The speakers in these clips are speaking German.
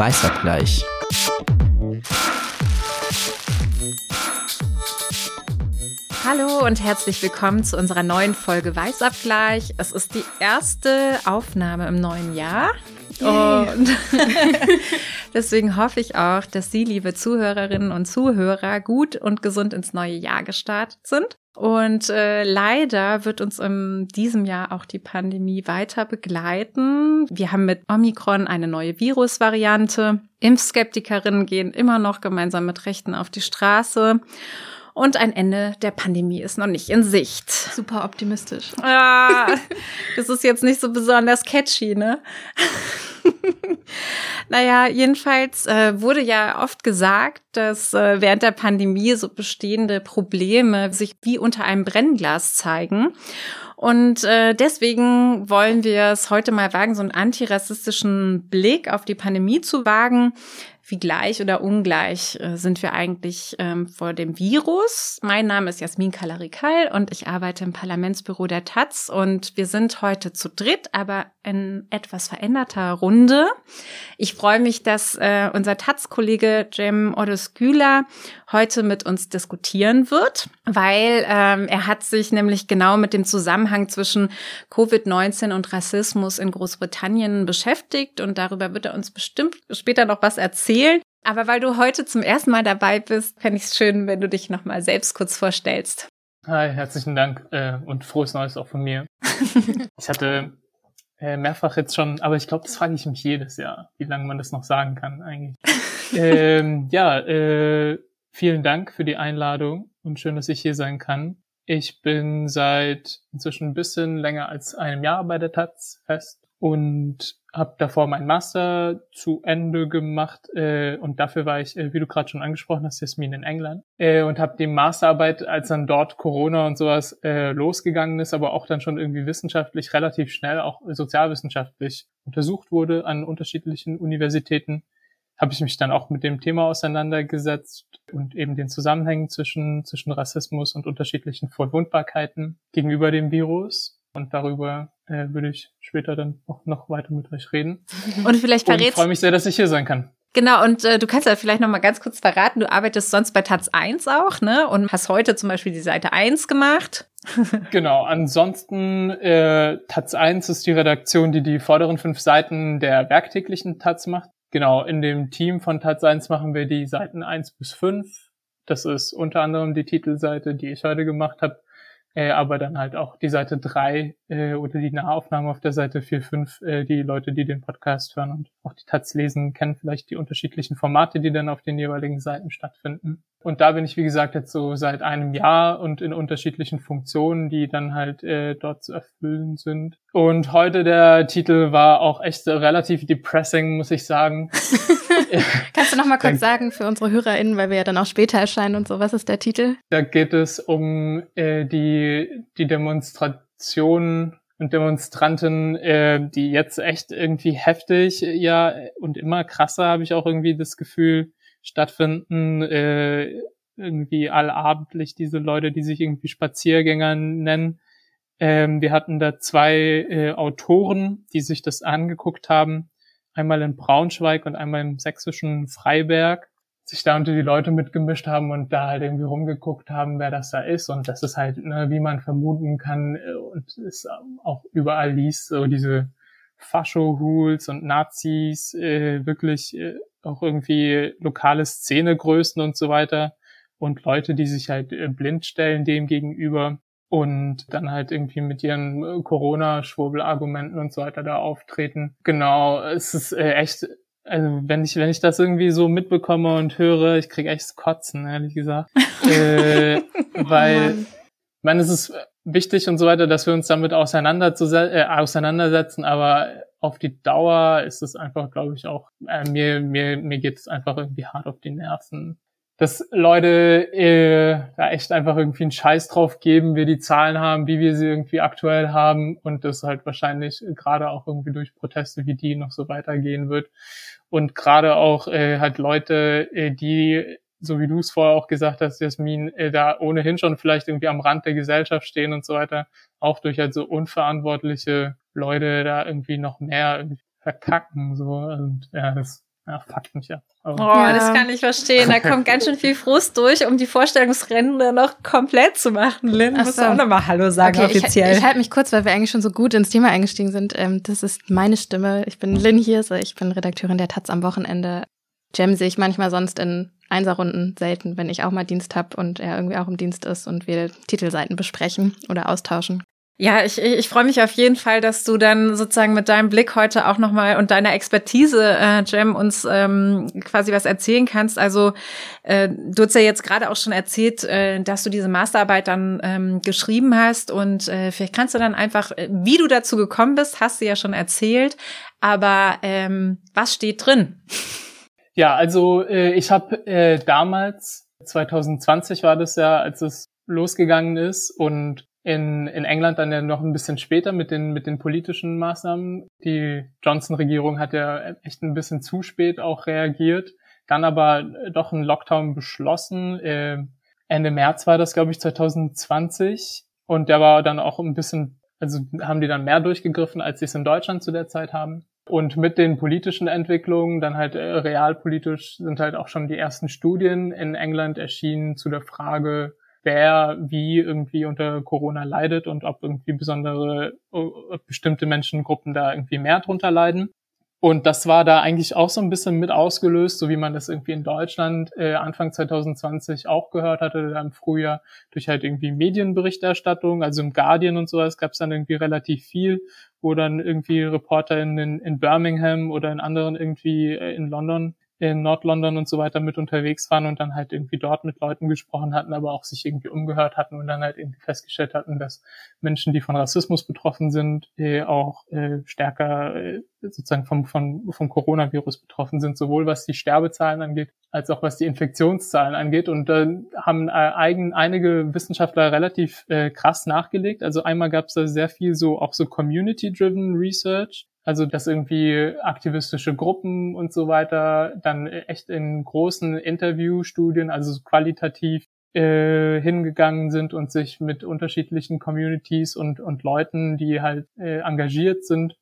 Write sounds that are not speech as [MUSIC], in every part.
Weißabgleich. Hallo und herzlich willkommen zu unserer neuen Folge Weißabgleich. Es ist die erste Aufnahme im neuen Jahr. Und [LAUGHS] deswegen hoffe ich auch, dass Sie, liebe Zuhörerinnen und Zuhörer, gut und gesund ins neue Jahr gestartet sind. Und äh, leider wird uns in diesem Jahr auch die Pandemie weiter begleiten. Wir haben mit Omikron eine neue Virusvariante. Impfskeptikerinnen gehen immer noch gemeinsam mit Rechten auf die Straße. Und ein Ende der Pandemie ist noch nicht in Sicht. Super optimistisch. Ah, [LAUGHS] das ist jetzt nicht so besonders catchy, ne? [LAUGHS] naja, jedenfalls äh, wurde ja oft gesagt, dass äh, während der Pandemie so bestehende Probleme sich wie unter einem Brennglas zeigen. Und äh, deswegen wollen wir es heute mal wagen, so einen antirassistischen Blick auf die Pandemie zu wagen wie gleich oder ungleich äh, sind wir eigentlich ähm, vor dem Virus. Mein Name ist Jasmin Kalarikal und ich arbeite im Parlamentsbüro der Taz und wir sind heute zu dritt, aber in etwas veränderter Runde. Ich freue mich, dass äh, unser Taz-Kollege Jem Odosküla heute mit uns diskutieren wird, weil ähm, er hat sich nämlich genau mit dem Zusammenhang zwischen Covid-19 und Rassismus in Großbritannien beschäftigt und darüber wird er uns bestimmt später noch was erzählen. Aber weil du heute zum ersten Mal dabei bist, fände ich es schön, wenn du dich nochmal selbst kurz vorstellst. Hi, herzlichen Dank äh, und frohes Neues auch von mir. [LAUGHS] ich hatte äh, mehrfach jetzt schon, aber ich glaube, das frage ich mich jedes Jahr, wie lange man das noch sagen kann eigentlich. [LAUGHS] ähm, ja, äh, vielen Dank für die Einladung und schön, dass ich hier sein kann. Ich bin seit inzwischen ein bisschen länger als einem Jahr bei der Taz fest und habe davor meinen Master zu Ende gemacht äh, und dafür war ich, äh, wie du gerade schon angesprochen hast, Jasmin in England äh, und habe die Masterarbeit, als dann dort Corona und sowas äh, losgegangen ist, aber auch dann schon irgendwie wissenschaftlich relativ schnell, auch sozialwissenschaftlich untersucht wurde an unterschiedlichen Universitäten, habe ich mich dann auch mit dem Thema auseinandergesetzt und eben den Zusammenhängen zwischen zwischen Rassismus und unterschiedlichen Verwundbarkeiten gegenüber dem Virus und darüber äh, würde ich später dann auch noch weiter mit euch reden. [LAUGHS] Und vielleicht verrätst. Ich freue mich sehr, dass ich hier sein kann. Genau, und äh, du kannst ja vielleicht noch mal ganz kurz verraten, du arbeitest sonst bei Taz 1 auch, ne? Und hast heute zum Beispiel die Seite 1 gemacht. [LAUGHS] genau, ansonsten äh, Taz 1 ist die Redaktion, die die vorderen fünf Seiten der werktäglichen Taz macht. Genau, in dem Team von Taz 1 machen wir die Seiten 1 bis 5. Das ist unter anderem die Titelseite, die ich heute gemacht habe äh, aber dann halt auch die Seite 3 äh, oder die Nahaufnahme auf der Seite 4, 5, äh, die Leute, die den Podcast hören und auch die Taz lesen, kennen vielleicht die unterschiedlichen Formate, die dann auf den jeweiligen Seiten stattfinden. Und da bin ich, wie gesagt, jetzt so seit einem Jahr und in unterschiedlichen Funktionen, die dann halt äh, dort zu erfüllen sind. Und heute der Titel war auch echt relativ depressing, muss ich sagen. [LAUGHS] [LAUGHS] Kannst du noch mal kurz sagen für unsere HörerInnen, weil wir ja dann auch später erscheinen und so, was ist der Titel? Da geht es um äh, die, die Demonstrationen und Demonstranten, äh, die jetzt echt irgendwie heftig, ja, und immer krasser, habe ich auch irgendwie das Gefühl, stattfinden, äh, irgendwie allabendlich diese Leute, die sich irgendwie Spaziergänger nennen. Ähm, wir hatten da zwei äh, Autoren, die sich das angeguckt haben, einmal in Braunschweig und einmal im sächsischen Freiberg, sich da unter die Leute mitgemischt haben und da halt irgendwie rumgeguckt haben, wer das da ist. Und das ist halt, ne, wie man vermuten kann äh, und es auch überall liest, so diese Fascho-Hools und Nazis, äh, wirklich äh, auch irgendwie lokale Szenegrößen und so weiter und Leute, die sich halt äh, blind stellen dem gegenüber und dann halt irgendwie mit ihren äh, Corona-Schwurbelargumenten und so weiter da auftreten. Genau, es ist äh, echt, also wenn ich, wenn ich das irgendwie so mitbekomme und höre, ich krieg echt Kotzen, ehrlich gesagt. [LAUGHS] äh, weil, ich meine, es ist wichtig und so weiter, dass wir uns damit äh, auseinandersetzen, aber auf die Dauer ist es einfach, glaube ich, auch, äh, mir, mir, mir geht es einfach irgendwie hart auf die Nerven. Dass Leute äh, da echt einfach irgendwie einen Scheiß drauf geben, wir die Zahlen haben, wie wir sie irgendwie aktuell haben und das halt wahrscheinlich gerade auch irgendwie durch Proteste wie die noch so weitergehen wird. Und gerade auch äh, halt Leute, äh, die so wie du es vorher auch gesagt hast, Jasmin, äh, da ohnehin schon vielleicht irgendwie am Rand der Gesellschaft stehen und so weiter, auch durch halt so unverantwortliche Leute da irgendwie noch mehr verkacken, so, und ja, das ja, fuckt mich ab. Oh, ja. das kann ich verstehen. Da kommt ganz schön viel Frust durch, um die Vorstellungsrennen noch komplett zu machen. Lynn, Ach musst so. auch nochmal Hallo sagen okay, offiziell. Ich, ich halte mich kurz, weil wir eigentlich schon so gut ins Thema eingestiegen sind. Ähm, das ist meine Stimme. Ich bin Lynn hier, so ich bin Redakteurin der Taz am Wochenende. Jam sehe ich manchmal sonst in Einserrunden selten, wenn ich auch mal Dienst habe und er irgendwie auch im Dienst ist und wir Titelseiten besprechen oder austauschen. Ja, ich, ich freue mich auf jeden Fall, dass du dann sozusagen mit deinem Blick heute auch nochmal und deiner Expertise, äh, Jem, uns ähm, quasi was erzählen kannst. Also äh, du hast ja jetzt gerade auch schon erzählt, äh, dass du diese Masterarbeit dann ähm, geschrieben hast und äh, vielleicht kannst du dann einfach, äh, wie du dazu gekommen bist, hast du ja schon erzählt, aber ähm, was steht drin? Ja, also äh, ich habe äh, damals, 2020 war das ja, als es losgegangen ist und in, in England dann ja noch ein bisschen später mit den, mit den politischen Maßnahmen. Die Johnson-Regierung hat ja echt ein bisschen zu spät auch reagiert, dann aber doch einen Lockdown beschlossen. Äh, Ende März war das, glaube ich, 2020. Und der war dann auch ein bisschen, also haben die dann mehr durchgegriffen, als sie es in Deutschland zu der Zeit haben. Und mit den politischen Entwicklungen, dann halt äh, realpolitisch, sind halt auch schon die ersten Studien in England erschienen zu der Frage, wer wie irgendwie unter Corona leidet und ob irgendwie besondere, ob bestimmte Menschengruppen da irgendwie mehr drunter leiden. Und das war da eigentlich auch so ein bisschen mit ausgelöst, so wie man das irgendwie in Deutschland äh, Anfang 2020 auch gehört hatte, im Frühjahr, durch halt irgendwie Medienberichterstattung, also im Guardian und sowas gab es dann irgendwie relativ viel, wo dann irgendwie Reporter in, in Birmingham oder in anderen irgendwie äh, in London in Nord-London und so weiter mit unterwegs waren und dann halt irgendwie dort mit Leuten gesprochen hatten, aber auch sich irgendwie umgehört hatten und dann halt irgendwie festgestellt hatten, dass Menschen, die von Rassismus betroffen sind, äh, auch äh, stärker äh, sozusagen vom, vom, vom Coronavirus betroffen sind, sowohl was die Sterbezahlen angeht, als auch was die Infektionszahlen angeht. Und da äh, haben äh, eigen, einige Wissenschaftler relativ äh, krass nachgelegt. Also einmal gab es da sehr viel so auch so Community-driven Research, also, dass irgendwie aktivistische Gruppen und so weiter dann echt in großen Interviewstudien, also qualitativ äh, hingegangen sind und sich mit unterschiedlichen Communities und, und Leuten, die halt äh, engagiert sind,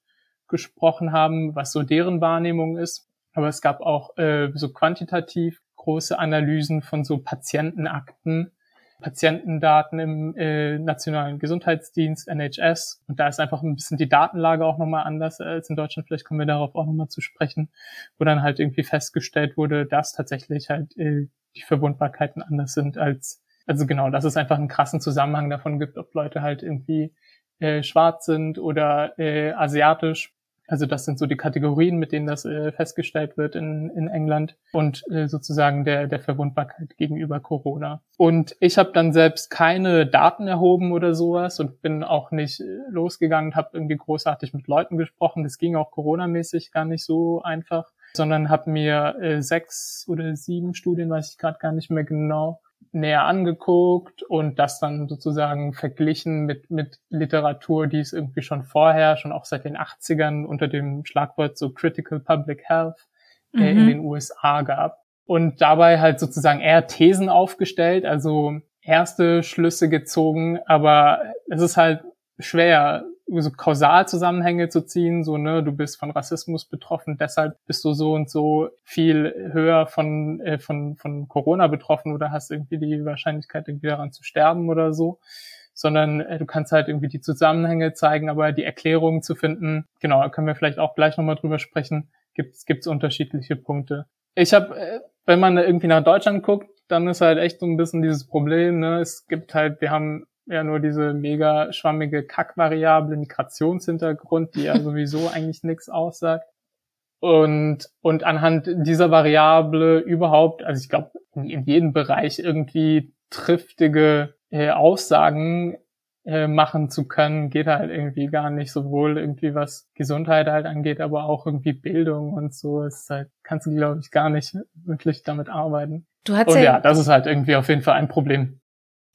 gesprochen haben, was so deren Wahrnehmung ist. Aber es gab auch äh, so quantitativ große Analysen von so Patientenakten, Patientendaten im äh, Nationalen Gesundheitsdienst, NHS. Und da ist einfach ein bisschen die Datenlage auch nochmal anders als in Deutschland. Vielleicht kommen wir darauf auch nochmal zu sprechen, wo dann halt irgendwie festgestellt wurde, dass tatsächlich halt äh, die Verwundbarkeiten anders sind als, also genau, dass es einfach einen krassen Zusammenhang davon gibt, ob Leute halt irgendwie äh, schwarz sind oder äh, asiatisch also das sind so die Kategorien, mit denen das äh, festgestellt wird in, in England und äh, sozusagen der, der Verwundbarkeit gegenüber Corona. Und ich habe dann selbst keine Daten erhoben oder sowas und bin auch nicht äh, losgegangen, habe irgendwie großartig mit Leuten gesprochen. Das ging auch Corona-mäßig gar nicht so einfach, sondern habe mir äh, sechs oder sieben Studien, weiß ich gerade gar nicht mehr genau, näher angeguckt und das dann sozusagen verglichen mit, mit Literatur, die es irgendwie schon vorher, schon auch seit den 80ern unter dem Schlagwort so Critical Public Health äh, mhm. in den USA gab. Und dabei halt sozusagen eher Thesen aufgestellt, also erste Schlüsse gezogen, aber es ist halt schwer, so Kausalzusammenhänge zu ziehen, so, ne, du bist von Rassismus betroffen, deshalb bist du so und so viel höher von, äh, von, von Corona betroffen oder hast irgendwie die Wahrscheinlichkeit, irgendwie daran zu sterben oder so. Sondern äh, du kannst halt irgendwie die Zusammenhänge zeigen, aber die Erklärungen zu finden, genau, da können wir vielleicht auch gleich nochmal drüber sprechen, gibt's gibt's unterschiedliche Punkte. Ich habe, äh, wenn man irgendwie nach Deutschland guckt, dann ist halt echt so ein bisschen dieses Problem, ne, es gibt halt, wir haben ja nur diese mega schwammige Kackvariable Migrationshintergrund, die ja [LAUGHS] sowieso eigentlich nichts aussagt. Und, und anhand dieser Variable überhaupt, also ich glaube, in, in, jedem Bereich irgendwie triftige äh, Aussagen äh, machen zu können, geht halt irgendwie gar nicht, sowohl irgendwie was Gesundheit halt angeht, aber auch irgendwie Bildung und so. ist halt, kannst du, glaube ich, gar nicht wirklich damit arbeiten. Du hast und ja, ja, das ist halt irgendwie auf jeden Fall ein Problem.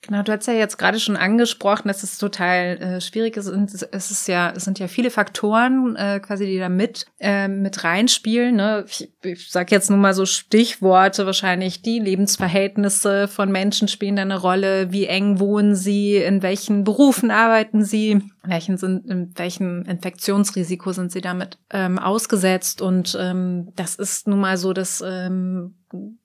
Genau, du hast ja jetzt gerade schon angesprochen, dass es total äh, schwierig ist. Und es ist ja, es sind ja viele Faktoren, äh, quasi, die da mit äh, mit reinspielen. Ne? Ich, ich sage jetzt nur mal so Stichworte wahrscheinlich. Die Lebensverhältnisse von Menschen spielen da eine Rolle. Wie eng wohnen sie? In welchen Berufen arbeiten sie? Welchen sind, in welchem Infektionsrisiko sind sie damit ähm, ausgesetzt. Und ähm, das ist nun mal so, dass ähm,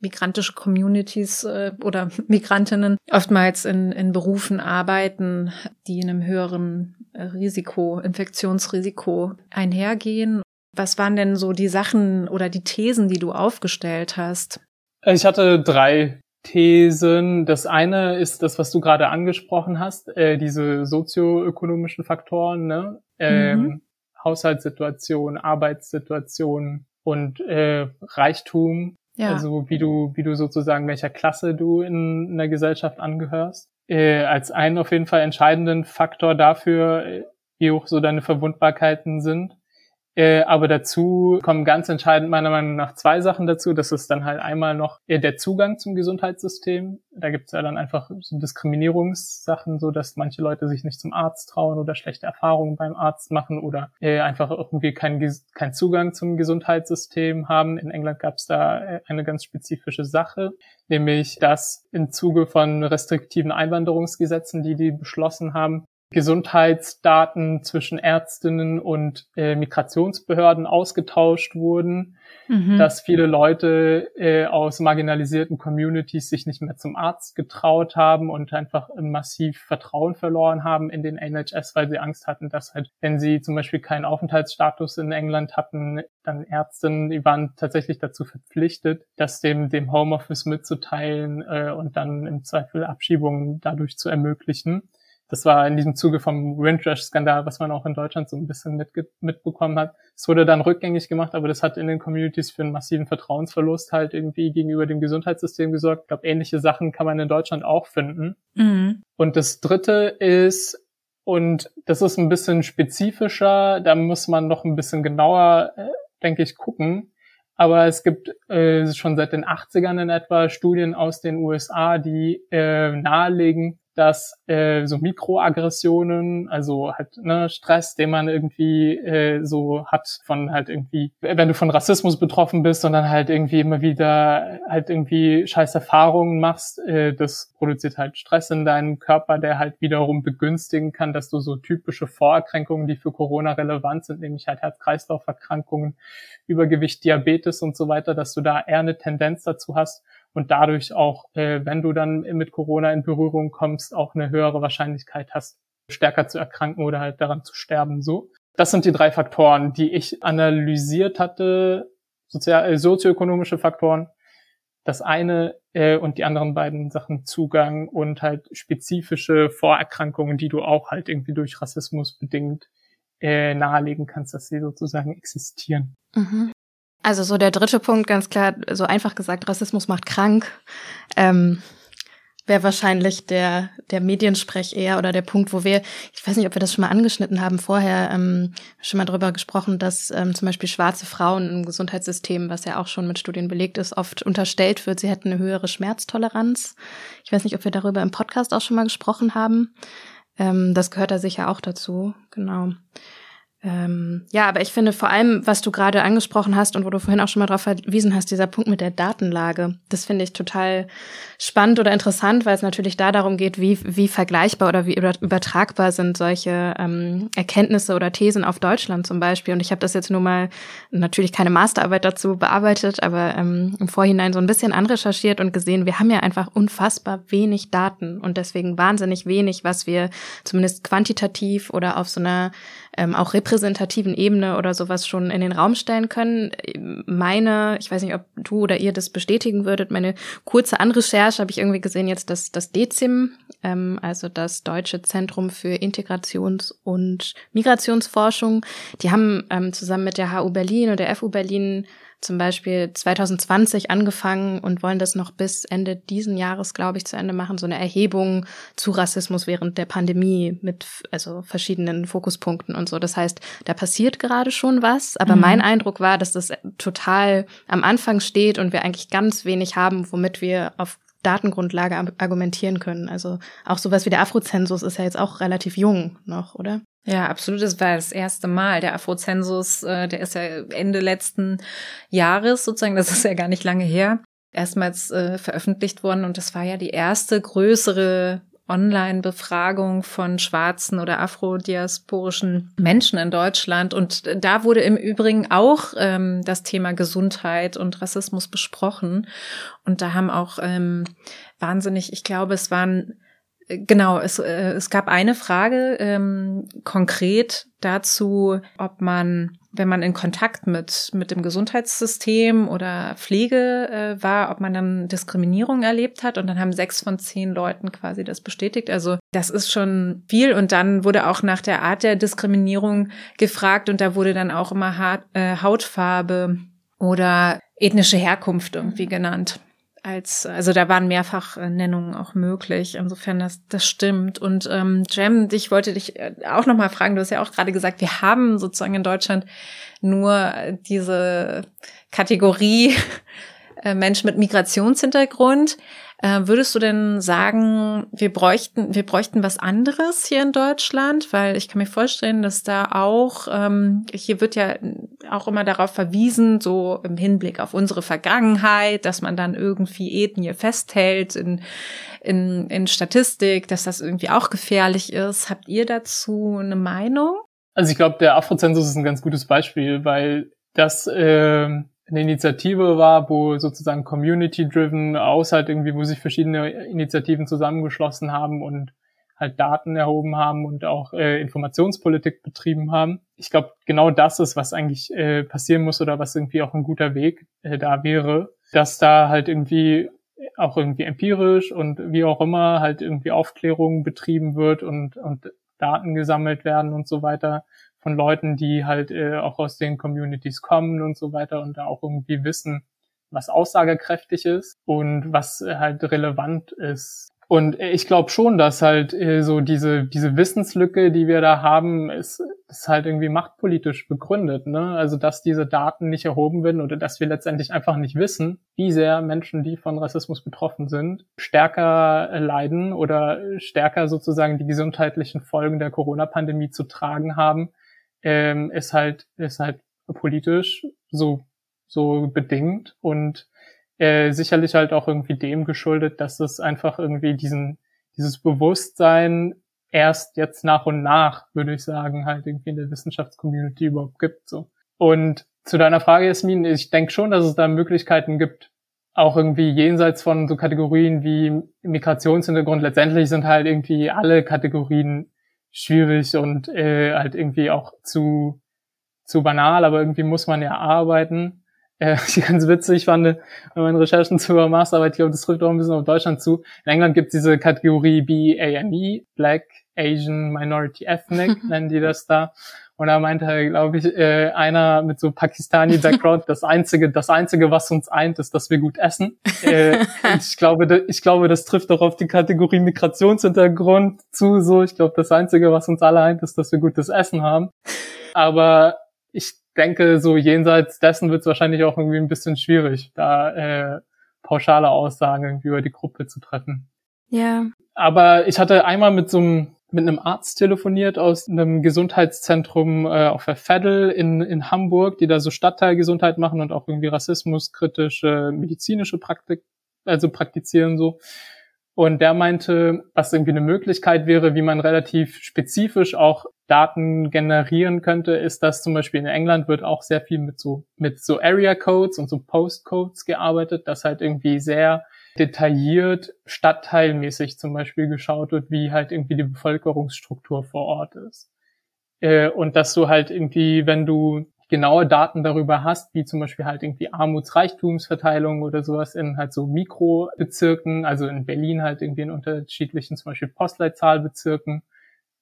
migrantische Communities äh, oder [LAUGHS] Migrantinnen oftmals in, in Berufen arbeiten, die in einem höheren äh, Risiko, Infektionsrisiko einhergehen. Was waren denn so die Sachen oder die Thesen, die du aufgestellt hast? Ich hatte drei Thesen. Das eine ist das, was du gerade angesprochen hast, äh, diese sozioökonomischen Faktoren, ne? Ähm, mhm. Haushaltssituation, Arbeitssituation und äh, Reichtum. Ja. Also wie du, wie du sozusagen, welcher Klasse du in, in der Gesellschaft angehörst. Äh, als einen auf jeden Fall entscheidenden Faktor dafür, äh, wie hoch so deine Verwundbarkeiten sind. Äh, aber dazu kommen ganz entscheidend meiner Meinung nach zwei Sachen dazu. Das ist dann halt einmal noch äh, der Zugang zum Gesundheitssystem. Da gibt es ja dann einfach so Diskriminierungssachen, so dass manche Leute sich nicht zum Arzt trauen oder schlechte Erfahrungen beim Arzt machen oder äh, einfach irgendwie keinen kein Zugang zum Gesundheitssystem haben. In England gab es da äh, eine ganz spezifische Sache, nämlich dass im Zuge von restriktiven Einwanderungsgesetzen, die die beschlossen haben, Gesundheitsdaten zwischen Ärztinnen und äh, Migrationsbehörden ausgetauscht wurden, mhm. dass viele Leute äh, aus marginalisierten Communities sich nicht mehr zum Arzt getraut haben und einfach massiv Vertrauen verloren haben in den NHS, weil sie Angst hatten, dass halt, wenn sie zum Beispiel keinen Aufenthaltsstatus in England hatten, dann Ärztinnen, die waren tatsächlich dazu verpflichtet, das dem, dem Homeoffice mitzuteilen äh, und dann im Zweifel Abschiebungen dadurch zu ermöglichen. Das war in diesem Zuge vom Windrush-Skandal, was man auch in Deutschland so ein bisschen mitge mitbekommen hat. Es wurde dann rückgängig gemacht, aber das hat in den Communities für einen massiven Vertrauensverlust halt irgendwie gegenüber dem Gesundheitssystem gesorgt. Ich glaube, ähnliche Sachen kann man in Deutschland auch finden. Mhm. Und das Dritte ist, und das ist ein bisschen spezifischer, da muss man noch ein bisschen genauer, äh, denke ich, gucken. Aber es gibt äh, schon seit den 80ern in etwa Studien aus den USA, die äh, nahelegen, dass äh, so Mikroaggressionen, also halt ne, Stress, den man irgendwie äh, so hat von halt irgendwie, wenn du von Rassismus betroffen bist und dann halt irgendwie immer wieder halt irgendwie scheiß Erfahrungen machst, äh, das produziert halt Stress in deinem Körper, der halt wiederum begünstigen kann, dass du so typische Vorerkrankungen, die für Corona relevant sind, nämlich halt Herz-Kreislauf-Erkrankungen, Übergewicht, Diabetes und so weiter, dass du da eher eine Tendenz dazu hast, und dadurch auch, äh, wenn du dann mit Corona in Berührung kommst, auch eine höhere Wahrscheinlichkeit hast, stärker zu erkranken oder halt daran zu sterben. So, das sind die drei Faktoren, die ich analysiert hatte, sozial, äh, sozioökonomische Faktoren. Das eine äh, und die anderen beiden Sachen Zugang und halt spezifische Vorerkrankungen, die du auch halt irgendwie durch Rassismus bedingt äh, nahelegen kannst, dass sie sozusagen existieren. Mhm. Also so der dritte Punkt, ganz klar, so einfach gesagt, Rassismus macht krank. Ähm, wäre wahrscheinlich der, der Mediensprech eher oder der Punkt, wo wir, ich weiß nicht, ob wir das schon mal angeschnitten haben, vorher ähm, schon mal drüber gesprochen, dass ähm, zum Beispiel schwarze Frauen im Gesundheitssystem, was ja auch schon mit Studien belegt ist, oft unterstellt wird, sie hätten eine höhere Schmerztoleranz. Ich weiß nicht, ob wir darüber im Podcast auch schon mal gesprochen haben. Ähm, das gehört da sicher auch dazu, genau. Ähm, ja, aber ich finde vor allem, was du gerade angesprochen hast und wo du vorhin auch schon mal darauf verwiesen hast, dieser Punkt mit der Datenlage, das finde ich total spannend oder interessant, weil es natürlich da darum geht, wie, wie vergleichbar oder wie übertragbar sind solche ähm, Erkenntnisse oder Thesen auf Deutschland zum Beispiel. Und ich habe das jetzt nur mal natürlich keine Masterarbeit dazu bearbeitet, aber ähm, im Vorhinein so ein bisschen anrecherchiert und gesehen, wir haben ja einfach unfassbar wenig Daten und deswegen wahnsinnig wenig, was wir zumindest quantitativ oder auf so einer ähm, auch repräsentativen Ebene oder sowas schon in den Raum stellen können. Meine, ich weiß nicht, ob du oder ihr das bestätigen würdet, meine kurze Anrecherche habe ich irgendwie gesehen jetzt, dass das DECIM, ähm, also das Deutsche Zentrum für Integrations- und Migrationsforschung, die haben ähm, zusammen mit der HU Berlin und der FU Berlin zum Beispiel 2020 angefangen und wollen das noch bis Ende diesen Jahres, glaube ich, zu Ende machen, so eine Erhebung zu Rassismus während der Pandemie mit also verschiedenen Fokuspunkten und so. Das heißt, da passiert gerade schon was, aber mhm. mein Eindruck war, dass das total am Anfang steht und wir eigentlich ganz wenig haben, womit wir auf Datengrundlage argumentieren können. Also auch sowas wie der Afrozensus ist ja jetzt auch relativ jung noch, oder? Ja, absolut. Das war das erste Mal. Der Afrozensus, äh, der ist ja Ende letzten Jahres sozusagen, das ist ja gar nicht lange her, erstmals äh, veröffentlicht worden. Und das war ja die erste größere Online-Befragung von schwarzen oder afrodiasporischen Menschen in Deutschland. Und da wurde im Übrigen auch ähm, das Thema Gesundheit und Rassismus besprochen. Und da haben auch ähm, wahnsinnig, ich glaube, es waren Genau, es, äh, es gab eine Frage ähm, konkret dazu, ob man, wenn man in Kontakt mit, mit dem Gesundheitssystem oder Pflege äh, war, ob man dann Diskriminierung erlebt hat. Und dann haben sechs von zehn Leuten quasi das bestätigt. Also das ist schon viel. Und dann wurde auch nach der Art der Diskriminierung gefragt und da wurde dann auch immer Haut, äh, Hautfarbe oder ethnische Herkunft irgendwie genannt als, also da waren mehrfach Nennungen auch möglich. Insofern das, das stimmt. Und ähm, Jem, ich wollte dich äh, auch noch mal fragen. Du hast ja auch gerade gesagt, wir haben sozusagen in Deutschland nur diese Kategorie [LAUGHS] äh, Mensch mit Migrationshintergrund. Äh, würdest du denn sagen, wir bräuchten, wir bräuchten was anderes hier in Deutschland? Weil ich kann mir vorstellen, dass da auch, ähm, hier wird ja auch immer darauf verwiesen, so im Hinblick auf unsere Vergangenheit, dass man dann irgendwie Ethnie festhält in, in, in Statistik, dass das irgendwie auch gefährlich ist. Habt ihr dazu eine Meinung? Also ich glaube, der Afrozensus ist ein ganz gutes Beispiel, weil das äh, eine Initiative war, wo sozusagen community-driven aus halt irgendwie, wo sich verschiedene Initiativen zusammengeschlossen haben und halt Daten erhoben haben und auch äh, Informationspolitik betrieben haben. Ich glaube, genau das ist, was eigentlich äh, passieren muss oder was irgendwie auch ein guter Weg äh, da wäre, dass da halt irgendwie auch irgendwie empirisch und wie auch immer halt irgendwie Aufklärung betrieben wird und, und Daten gesammelt werden und so weiter, von Leuten, die halt äh, auch aus den Communities kommen und so weiter und da auch irgendwie wissen, was aussagekräftig ist und was äh, halt relevant ist. Und ich glaube schon, dass halt äh, so diese, diese Wissenslücke, die wir da haben, ist, ist halt irgendwie machtpolitisch begründet. Ne? Also dass diese Daten nicht erhoben werden oder dass wir letztendlich einfach nicht wissen, wie sehr Menschen, die von Rassismus betroffen sind, stärker leiden oder stärker sozusagen die gesundheitlichen Folgen der Corona-Pandemie zu tragen haben, ähm, ist halt ist halt politisch so so bedingt und äh, sicherlich halt auch irgendwie dem geschuldet, dass es einfach irgendwie diesen dieses Bewusstsein erst jetzt nach und nach, würde ich sagen, halt irgendwie in der Wissenschaftscommunity überhaupt gibt. So. Und zu deiner Frage, Jasmin, ich denke schon, dass es da Möglichkeiten gibt, auch irgendwie jenseits von so Kategorien wie Migrationshintergrund. Letztendlich sind halt irgendwie alle Kategorien schwierig und äh, halt irgendwie auch zu, zu banal, aber irgendwie muss man ja arbeiten. Äh, ich ganz witzig fand bei meinen Recherchen zur Masterarbeit, ich glaube, das trifft auch ein bisschen auf Deutschland zu. In England gibt es diese Kategorie BAME, Black, Asian, Minority, Ethnic, [LAUGHS] nennen die das da. Und da meinte, glaube ich, äh, einer mit so Pakistani-Background, das einzige, das einzige, was uns eint, ist, dass wir gut essen. Äh, [LAUGHS] ich glaube, ich glaube, das trifft auch auf die Kategorie Migrationshintergrund zu. So, ich glaube, das einzige, was uns alle eint, ist, dass wir gutes Essen haben. Aber ich denke, so jenseits dessen wird es wahrscheinlich auch irgendwie ein bisschen schwierig, da äh, pauschale Aussagen irgendwie über die Gruppe zu treffen. Ja. Aber ich hatte einmal mit so einem mit einem Arzt telefoniert aus einem Gesundheitszentrum äh, auf der Veddel in, in Hamburg, die da so Stadtteilgesundheit machen und auch irgendwie rassismuskritische medizinische Praktik, also praktizieren so. Und der meinte, was irgendwie eine Möglichkeit wäre, wie man relativ spezifisch auch Daten generieren könnte, ist, dass zum Beispiel in England wird auch sehr viel mit so, mit so Area Codes und so Postcodes gearbeitet, das halt irgendwie sehr detailliert stadtteilmäßig zum Beispiel geschaut wird, wie halt irgendwie die Bevölkerungsstruktur vor Ort ist. Äh, und dass du halt irgendwie, wenn du genaue Daten darüber hast, wie zum Beispiel halt irgendwie Armutsreichtumsverteilung oder sowas in halt so Mikrobezirken, also in Berlin halt irgendwie in unterschiedlichen zum Beispiel Postleitzahlbezirken,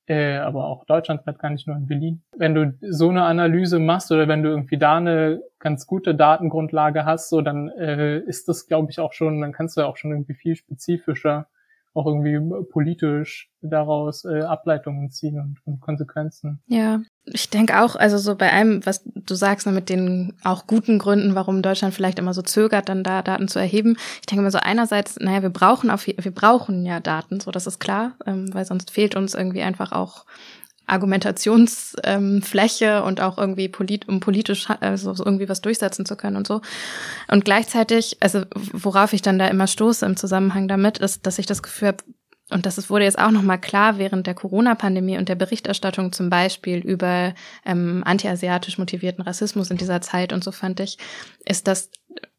äh, aber auch deutschlandweit gar nicht nur in Berlin. Wenn du so eine Analyse machst oder wenn du irgendwie da eine ganz gute Datengrundlage hast, so dann äh, ist das, glaube ich, auch schon, dann kannst du ja auch schon irgendwie viel spezifischer auch irgendwie politisch daraus äh, Ableitungen ziehen und, und Konsequenzen. Ja, ich denke auch, also so bei allem, was du sagst, ne, mit den auch guten Gründen, warum Deutschland vielleicht immer so zögert, dann da Daten zu erheben. Ich denke immer so einerseits, naja, wir brauchen auf, wir brauchen ja Daten, so das ist klar, ähm, weil sonst fehlt uns irgendwie einfach auch Argumentationsfläche ähm, und auch irgendwie polit um politisch also irgendwie was durchsetzen zu können und so. Und gleichzeitig, also worauf ich dann da immer stoße im Zusammenhang damit, ist, dass ich das Gefühl habe, und das wurde jetzt auch nochmal klar während der Corona-Pandemie und der Berichterstattung zum Beispiel über ähm, antiasiatisch motivierten Rassismus in dieser Zeit und so fand ich, ist, dass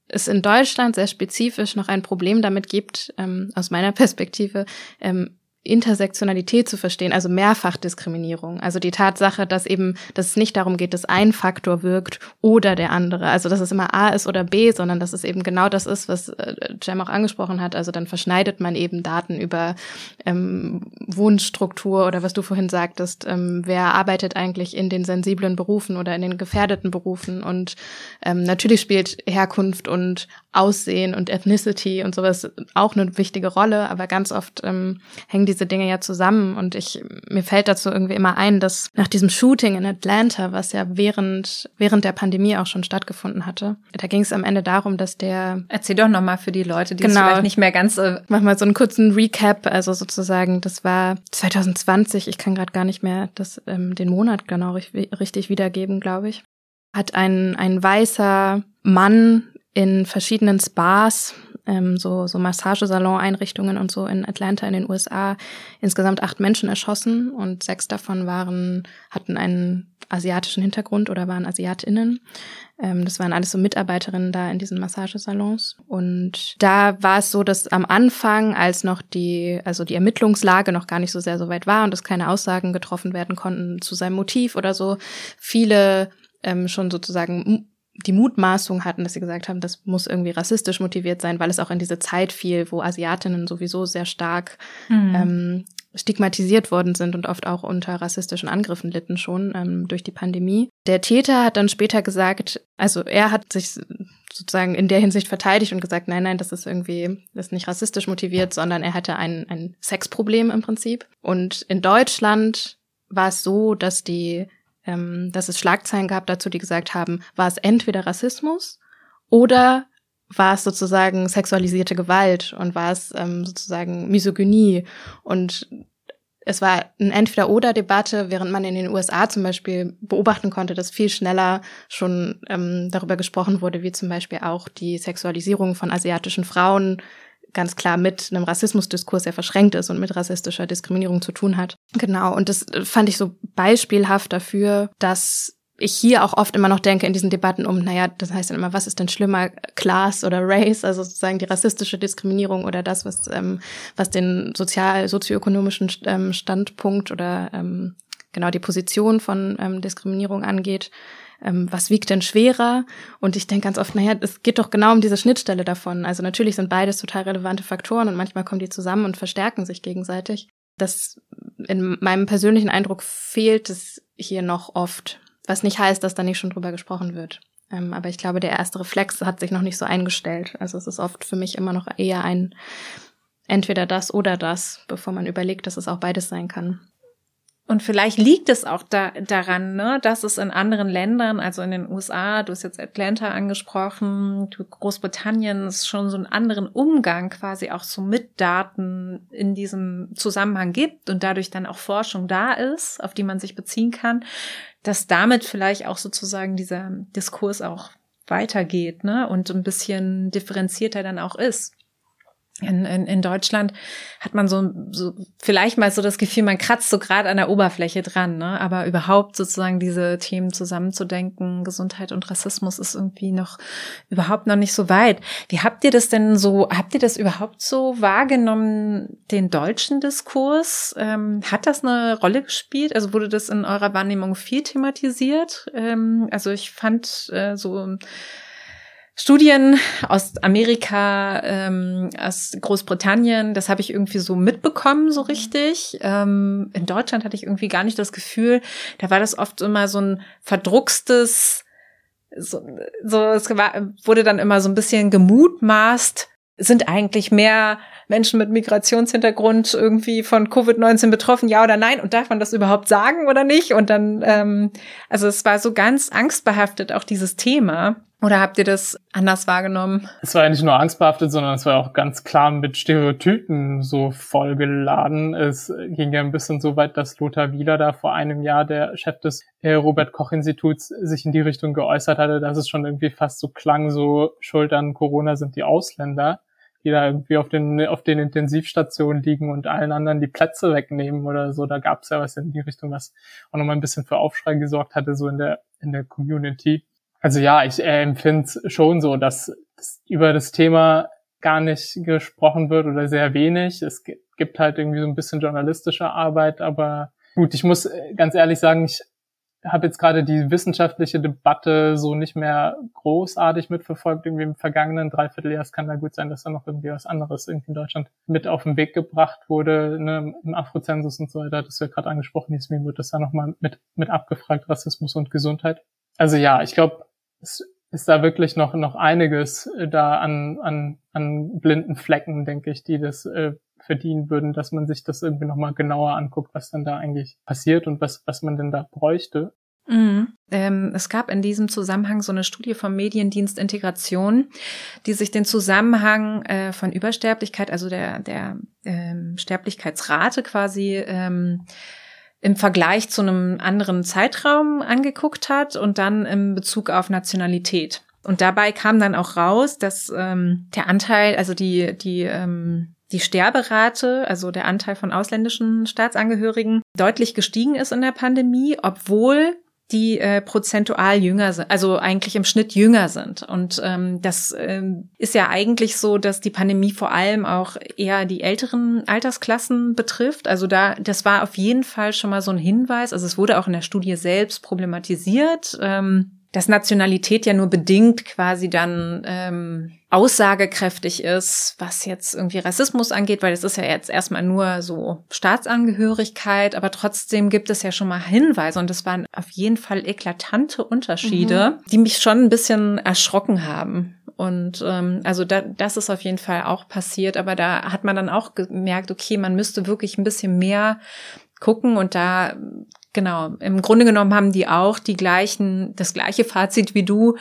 es in Deutschland sehr spezifisch noch ein Problem damit gibt, ähm, aus meiner [LAUGHS] Perspektive, ähm, Intersektionalität zu verstehen, also Mehrfachdiskriminierung. Also die Tatsache, dass eben, dass es nicht darum geht, dass ein Faktor wirkt oder der andere. Also dass es immer A ist oder B, sondern dass es eben genau das ist, was äh, Jem auch angesprochen hat. Also dann verschneidet man eben Daten über ähm, Wohnstruktur oder was du vorhin sagtest, ähm, wer arbeitet eigentlich in den sensiblen Berufen oder in den gefährdeten Berufen. Und ähm, natürlich spielt Herkunft und Aussehen und Ethnicity und sowas auch eine wichtige Rolle, aber ganz oft ähm, hängen diese Dinge ja zusammen. Und ich mir fällt dazu irgendwie immer ein, dass nach diesem Shooting in Atlanta, was ja während während der Pandemie auch schon stattgefunden hatte, da ging es am Ende darum, dass der Erzähl doch noch mal für die Leute, die genau, es vielleicht nicht mehr ganz äh mach mal so einen kurzen Recap, also sozusagen, das war 2020, ich kann gerade gar nicht mehr das ähm, den Monat genau richtig wiedergeben, glaube ich. Hat ein ein weißer Mann in verschiedenen Spas, ähm, so, so Massagesalon-Einrichtungen und so in Atlanta in den USA insgesamt acht Menschen erschossen und sechs davon waren, hatten einen asiatischen Hintergrund oder waren AsiatInnen. Ähm, das waren alles so Mitarbeiterinnen da in diesen Massagesalons. Und da war es so, dass am Anfang, als noch die, also die Ermittlungslage noch gar nicht so sehr so weit war und dass keine Aussagen getroffen werden konnten zu seinem Motiv oder so, viele ähm, schon sozusagen die Mutmaßung hatten, dass sie gesagt haben, das muss irgendwie rassistisch motiviert sein, weil es auch in diese Zeit fiel, wo Asiatinnen sowieso sehr stark mhm. ähm, stigmatisiert worden sind und oft auch unter rassistischen Angriffen litten schon ähm, durch die Pandemie. Der Täter hat dann später gesagt, also er hat sich sozusagen in der Hinsicht verteidigt und gesagt, nein, nein, das ist irgendwie, das ist nicht rassistisch motiviert, sondern er hatte ein, ein Sexproblem im Prinzip. Und in Deutschland war es so, dass die ähm, dass es Schlagzeilen gab dazu, die gesagt haben, war es entweder Rassismus oder war es sozusagen sexualisierte Gewalt und war es ähm, sozusagen Misogynie. Und es war eine Entweder-Oder-Debatte, während man in den USA zum Beispiel beobachten konnte, dass viel schneller schon ähm, darüber gesprochen wurde, wie zum Beispiel auch die Sexualisierung von asiatischen Frauen ganz klar mit einem Rassismusdiskurs sehr verschränkt ist und mit rassistischer Diskriminierung zu tun hat. Genau, und das fand ich so beispielhaft dafür, dass ich hier auch oft immer noch denke in diesen Debatten um, naja, das heißt dann immer, was ist denn schlimmer, Class oder Race, also sozusagen die rassistische Diskriminierung oder das, was, ähm, was den sozial, sozioökonomischen ähm, Standpunkt oder ähm, genau die Position von ähm, Diskriminierung angeht ähm, was wiegt denn schwerer? Und ich denke ganz oft, naja, es geht doch genau um diese Schnittstelle davon. Also natürlich sind beides total relevante Faktoren und manchmal kommen die zusammen und verstärken sich gegenseitig. Das in meinem persönlichen Eindruck fehlt es hier noch oft, was nicht heißt, dass da nicht schon drüber gesprochen wird. Ähm, aber ich glaube, der erste Reflex hat sich noch nicht so eingestellt. Also es ist oft für mich immer noch eher ein entweder das oder das, bevor man überlegt, dass es auch beides sein kann. Und vielleicht liegt es auch da, daran, ne, dass es in anderen Ländern, also in den USA, du hast jetzt Atlanta angesprochen, Großbritannien ist schon so einen anderen Umgang quasi auch so mit Daten in diesem Zusammenhang gibt und dadurch dann auch Forschung da ist, auf die man sich beziehen kann, dass damit vielleicht auch sozusagen dieser Diskurs auch weitergeht, ne, und ein bisschen differenzierter dann auch ist in, in, in Deutschland hat man so, so vielleicht mal so das Gefühl, man kratzt so gerade an der Oberfläche dran, ne? Aber überhaupt sozusagen diese Themen zusammenzudenken, Gesundheit und Rassismus ist irgendwie noch überhaupt noch nicht so weit. Wie habt ihr das denn so, habt ihr das überhaupt so wahrgenommen, den deutschen Diskurs? Ähm, hat das eine Rolle gespielt? Also wurde das in eurer Wahrnehmung viel thematisiert? Ähm, also ich fand äh, so Studien aus Amerika, ähm, aus Großbritannien, das habe ich irgendwie so mitbekommen, so richtig. Ähm, in Deutschland hatte ich irgendwie gar nicht das Gefühl, da war das oft immer so ein verdruckstes, so, so es war, wurde dann immer so ein bisschen gemutmaßt, sind eigentlich mehr Menschen mit Migrationshintergrund irgendwie von Covid-19 betroffen, ja oder nein? Und darf man das überhaupt sagen oder nicht? Und dann, ähm, also es war so ganz angstbehaftet, auch dieses Thema. Oder habt ihr das anders wahrgenommen? Es war ja nicht nur angstbehaftet, sondern es war auch ganz klar mit Stereotypen so vollgeladen. Es ging ja ein bisschen so weit, dass Lothar Wieler da vor einem Jahr, der Chef des äh, Robert Koch Instituts, sich in die Richtung geäußert hatte, dass es schon irgendwie fast so klang, so Schuld an Corona sind die Ausländer. die da irgendwie auf den, auf den Intensivstationen liegen und allen anderen die Plätze wegnehmen oder so. Da gab es ja was in die Richtung, was auch nochmal ein bisschen für Aufschrei gesorgt hatte, so in der, in der Community. Also ja, ich äh, empfinde es schon so, dass, über das Thema gar nicht gesprochen wird oder sehr wenig. Es gibt halt irgendwie so ein bisschen journalistische Arbeit, aber gut, ich muss äh, ganz ehrlich sagen, ich habe jetzt gerade die wissenschaftliche Debatte so nicht mehr großartig mitverfolgt, irgendwie im vergangenen Dreivierteljahr. Es kann da gut sein, dass da noch irgendwie was anderes irgendwie in Deutschland mit auf den Weg gebracht wurde, ne, im Afrozensus und so weiter. Das wird gerade angesprochen, deswegen wird das da nochmal mit, mit abgefragt, Rassismus und Gesundheit. Also ja, ich glaube, es ist da wirklich noch, noch einiges äh, da an, an, an blinden Flecken, denke ich, die das äh, verdienen würden, dass man sich das irgendwie nochmal genauer anguckt, was dann da eigentlich passiert und was, was man denn da bräuchte. Mhm. Ähm, es gab in diesem Zusammenhang so eine Studie vom Mediendienst Integration, die sich den Zusammenhang äh, von Übersterblichkeit, also der, der ähm, Sterblichkeitsrate quasi ähm, im Vergleich zu einem anderen Zeitraum angeguckt hat und dann im Bezug auf Nationalität. Und dabei kam dann auch raus, dass ähm, der Anteil, also die, die, ähm, die Sterberate, also der Anteil von ausländischen Staatsangehörigen, deutlich gestiegen ist in der Pandemie, obwohl die äh, prozentual jünger sind, also eigentlich im Schnitt jünger sind. Und ähm, das ähm, ist ja eigentlich so, dass die Pandemie vor allem auch eher die älteren Altersklassen betrifft. Also da, das war auf jeden Fall schon mal so ein Hinweis. Also es wurde auch in der Studie selbst problematisiert. Ähm, dass Nationalität ja nur bedingt quasi dann ähm, aussagekräftig ist, was jetzt irgendwie Rassismus angeht, weil es ist ja jetzt erstmal nur so Staatsangehörigkeit, aber trotzdem gibt es ja schon mal Hinweise und es waren auf jeden Fall eklatante Unterschiede, mhm. die mich schon ein bisschen erschrocken haben. Und ähm, also da, das ist auf jeden Fall auch passiert, aber da hat man dann auch gemerkt, okay, man müsste wirklich ein bisschen mehr gucken und da Genau. Im Grunde genommen haben die auch die gleichen, das gleiche Fazit wie du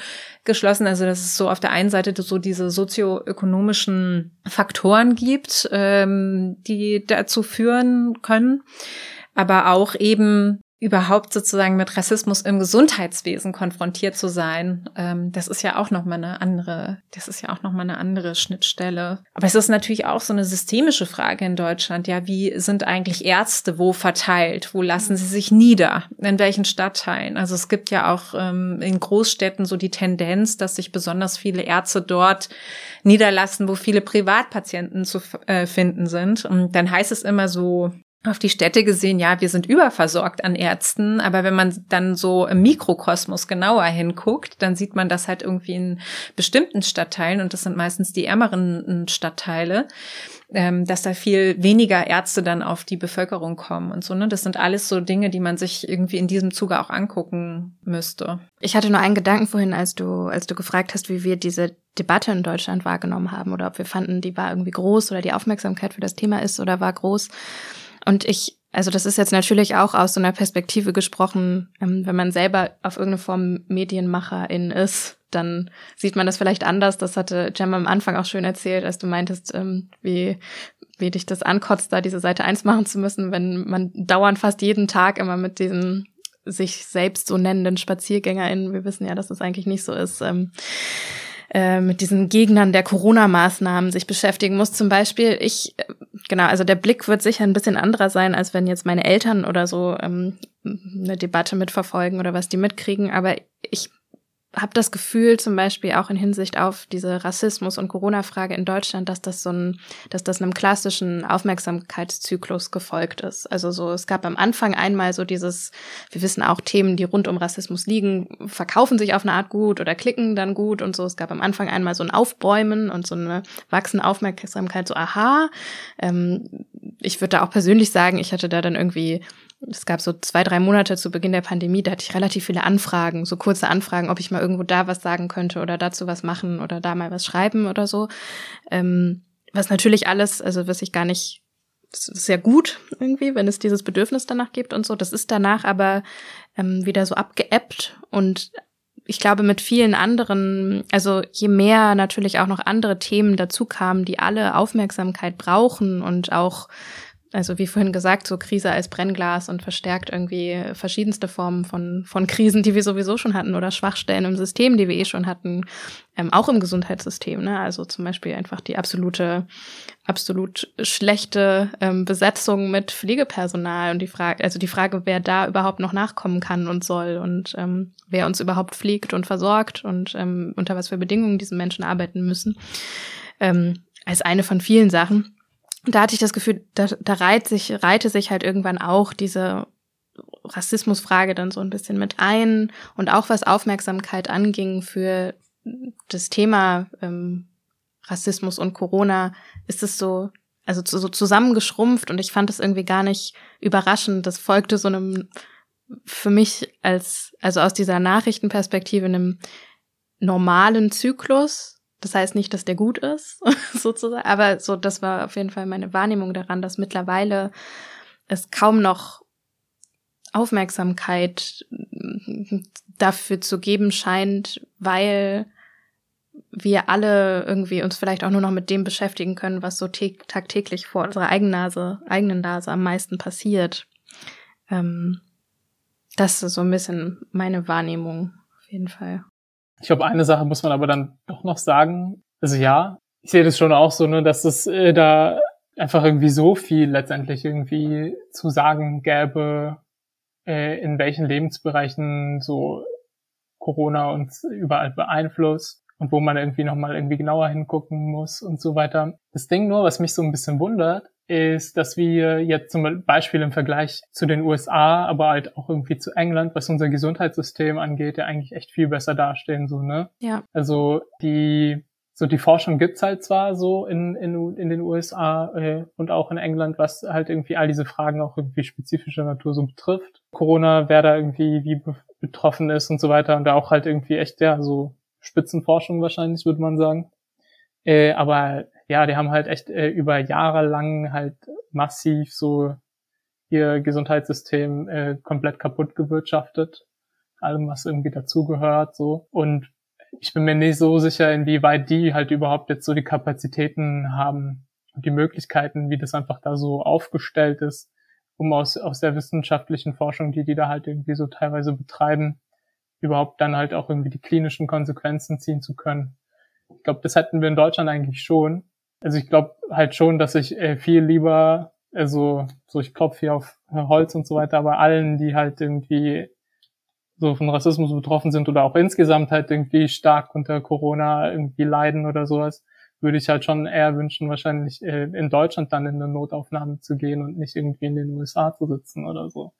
geschlossen. Also, dass es so auf der einen Seite so diese sozioökonomischen Faktoren gibt, ähm, die dazu führen können, aber auch eben überhaupt sozusagen mit Rassismus im Gesundheitswesen konfrontiert zu sein, ähm, das ist ja auch noch mal eine andere, das ist ja auch noch mal eine andere Schnittstelle. Aber es ist natürlich auch so eine systemische Frage in Deutschland. Ja, wie sind eigentlich Ärzte wo verteilt? Wo lassen sie sich nieder? In welchen Stadtteilen? Also es gibt ja auch ähm, in Großstädten so die Tendenz, dass sich besonders viele Ärzte dort niederlassen, wo viele Privatpatienten zu äh, finden sind. Und dann heißt es immer so, auf die Städte gesehen, ja, wir sind überversorgt an Ärzten, aber wenn man dann so im Mikrokosmos genauer hinguckt, dann sieht man das halt irgendwie in bestimmten Stadtteilen, und das sind meistens die ärmeren Stadtteile, ähm, dass da viel weniger Ärzte dann auf die Bevölkerung kommen und so. Ne? Das sind alles so Dinge, die man sich irgendwie in diesem Zuge auch angucken müsste. Ich hatte nur einen Gedanken vorhin, als du, als du gefragt hast, wie wir diese Debatte in Deutschland wahrgenommen haben oder ob wir fanden, die war irgendwie groß oder die Aufmerksamkeit für das Thema ist oder war groß. Und ich, also das ist jetzt natürlich auch aus so einer Perspektive gesprochen, ähm, wenn man selber auf irgendeine Form Medienmacherin ist, dann sieht man das vielleicht anders. Das hatte Gemma am Anfang auch schön erzählt, als du meintest, ähm, wie, wie dich das ankotzt, da diese Seite eins machen zu müssen, wenn man dauernd fast jeden Tag immer mit diesen sich selbst so nennenden SpaziergängerInnen, wir wissen ja, dass das eigentlich nicht so ist, ähm, äh, mit diesen Gegnern der Corona-Maßnahmen sich beschäftigen muss. Zum Beispiel, ich, äh, genau, also der Blick wird sicher ein bisschen anderer sein, als wenn jetzt meine Eltern oder so ähm, eine Debatte mitverfolgen oder was die mitkriegen. Aber ich habe das Gefühl, zum Beispiel auch in Hinsicht auf diese Rassismus- und Corona-Frage in Deutschland, dass das so ein, dass das einem klassischen Aufmerksamkeitszyklus gefolgt ist. Also so, es gab am Anfang einmal so dieses, wir wissen auch Themen, die rund um Rassismus liegen, verkaufen sich auf eine Art gut oder klicken dann gut und so. Es gab am Anfang einmal so ein Aufbäumen und so eine wachsende Aufmerksamkeit, so aha. Ähm, ich würde da auch persönlich sagen, ich hatte da dann irgendwie es gab so zwei, drei Monate zu Beginn der Pandemie, da hatte ich relativ viele Anfragen, so kurze Anfragen, ob ich mal irgendwo da was sagen könnte oder dazu was machen oder da mal was schreiben oder so. Ähm, was natürlich alles, also was ich gar nicht, sehr gut irgendwie, wenn es dieses Bedürfnis danach gibt und so. Das ist danach aber ähm, wieder so abgeebbt und ich glaube, mit vielen anderen, also je mehr natürlich auch noch andere Themen dazu kamen, die alle Aufmerksamkeit brauchen und auch also wie vorhin gesagt, so Krise als Brennglas und verstärkt irgendwie verschiedenste Formen von, von Krisen, die wir sowieso schon hatten oder Schwachstellen im System, die wir eh schon hatten, ähm, auch im Gesundheitssystem. Ne? Also zum Beispiel einfach die absolute, absolut schlechte ähm, Besetzung mit Pflegepersonal und die Frage, also die Frage, wer da überhaupt noch nachkommen kann und soll und ähm, wer uns überhaupt pflegt und versorgt und ähm, unter was für Bedingungen diese Menschen arbeiten müssen, ähm, als eine von vielen Sachen da hatte ich das Gefühl, da, da reiht sich, reihte sich halt irgendwann auch diese Rassismusfrage dann so ein bisschen mit ein. Und auch was Aufmerksamkeit anging für das Thema ähm, Rassismus und Corona, ist es so, also so zusammengeschrumpft. Und ich fand es irgendwie gar nicht überraschend. Das folgte so einem, für mich als, also aus dieser Nachrichtenperspektive, einem normalen Zyklus, das heißt nicht, dass der gut ist, [LAUGHS] sozusagen, aber so, das war auf jeden Fall meine Wahrnehmung daran, dass mittlerweile es kaum noch Aufmerksamkeit dafür zu geben scheint, weil wir alle irgendwie uns vielleicht auch nur noch mit dem beschäftigen können, was so tagtäglich vor unserer eigenen Nase, eigenen Nase am meisten passiert. Ähm, das ist so ein bisschen meine Wahrnehmung, auf jeden Fall. Ich glaube, eine Sache muss man aber dann doch noch sagen. Also ja, ich sehe das schon auch so, ne, dass es äh, da einfach irgendwie so viel letztendlich irgendwie zu sagen gäbe, äh, in welchen Lebensbereichen so Corona uns überall beeinflusst und wo man irgendwie nochmal irgendwie genauer hingucken muss und so weiter. Das Ding nur, was mich so ein bisschen wundert, ist, dass wir jetzt zum Beispiel im Vergleich zu den USA, aber halt auch irgendwie zu England, was unser Gesundheitssystem angeht, ja eigentlich echt viel besser dastehen, so, ne? Ja. Also die, so die Forschung gibt's halt zwar so in, in, in den USA äh, und auch in England, was halt irgendwie all diese Fragen auch irgendwie spezifischer Natur so betrifft. Corona, wer da irgendwie wie betroffen ist und so weiter und da auch halt irgendwie echt, ja, so Spitzenforschung wahrscheinlich, würde man sagen. Äh, aber ja, die haben halt echt äh, über Jahre lang halt massiv so ihr Gesundheitssystem äh, komplett kaputt gewirtschaftet. Allem, was irgendwie dazugehört, so. Und ich bin mir nicht so sicher, inwieweit die halt überhaupt jetzt so die Kapazitäten haben und die Möglichkeiten, wie das einfach da so aufgestellt ist, um aus, aus der wissenschaftlichen Forschung, die die da halt irgendwie so teilweise betreiben, überhaupt dann halt auch irgendwie die klinischen Konsequenzen ziehen zu können. Ich glaube, das hätten wir in Deutschland eigentlich schon. Also ich glaube halt schon, dass ich äh, viel lieber, also so ich klopfe hier auf Holz und so weiter, aber allen, die halt irgendwie so von Rassismus betroffen sind oder auch insgesamt halt irgendwie stark unter Corona irgendwie leiden oder sowas, würde ich halt schon eher wünschen, wahrscheinlich äh, in Deutschland dann in eine Notaufnahme zu gehen und nicht irgendwie in den USA zu sitzen oder so.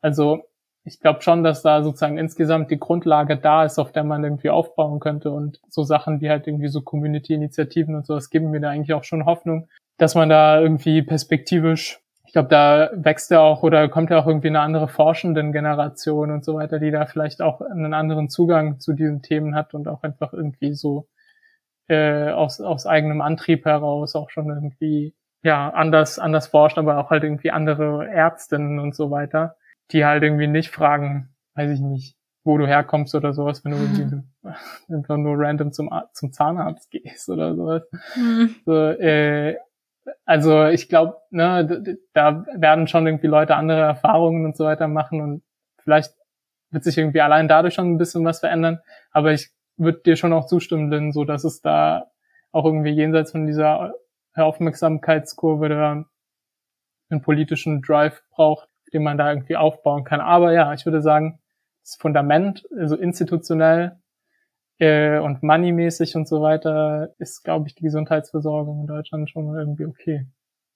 Also ich glaube schon, dass da sozusagen insgesamt die Grundlage da ist, auf der man irgendwie aufbauen könnte. Und so Sachen wie halt irgendwie so Community-Initiativen und sowas geben mir da eigentlich auch schon Hoffnung, dass man da irgendwie perspektivisch, ich glaube, da wächst ja auch oder kommt ja auch irgendwie eine andere forschenden Generation und so weiter, die da vielleicht auch einen anderen Zugang zu diesen Themen hat und auch einfach irgendwie so äh, aus, aus eigenem Antrieb heraus auch schon irgendwie ja anders anders forscht, aber auch halt irgendwie andere Ärztinnen und so weiter die halt irgendwie nicht fragen, weiß ich nicht, wo du herkommst oder sowas, wenn du irgendwie [LAUGHS] einfach nur random zum, zum Zahnarzt gehst oder sowas. Mhm. So, äh, also ich glaube, ne, da werden schon irgendwie Leute andere Erfahrungen und so weiter machen und vielleicht wird sich irgendwie allein dadurch schon ein bisschen was verändern. Aber ich würde dir schon auch zustimmen, denn so, dass es da auch irgendwie jenseits von dieser Aufmerksamkeitskurve da einen politischen Drive braucht, den man da irgendwie aufbauen kann. Aber ja, ich würde sagen, das Fundament, also institutionell äh, und moneymäßig und so weiter, ist, glaube ich, die Gesundheitsversorgung in Deutschland schon irgendwie okay.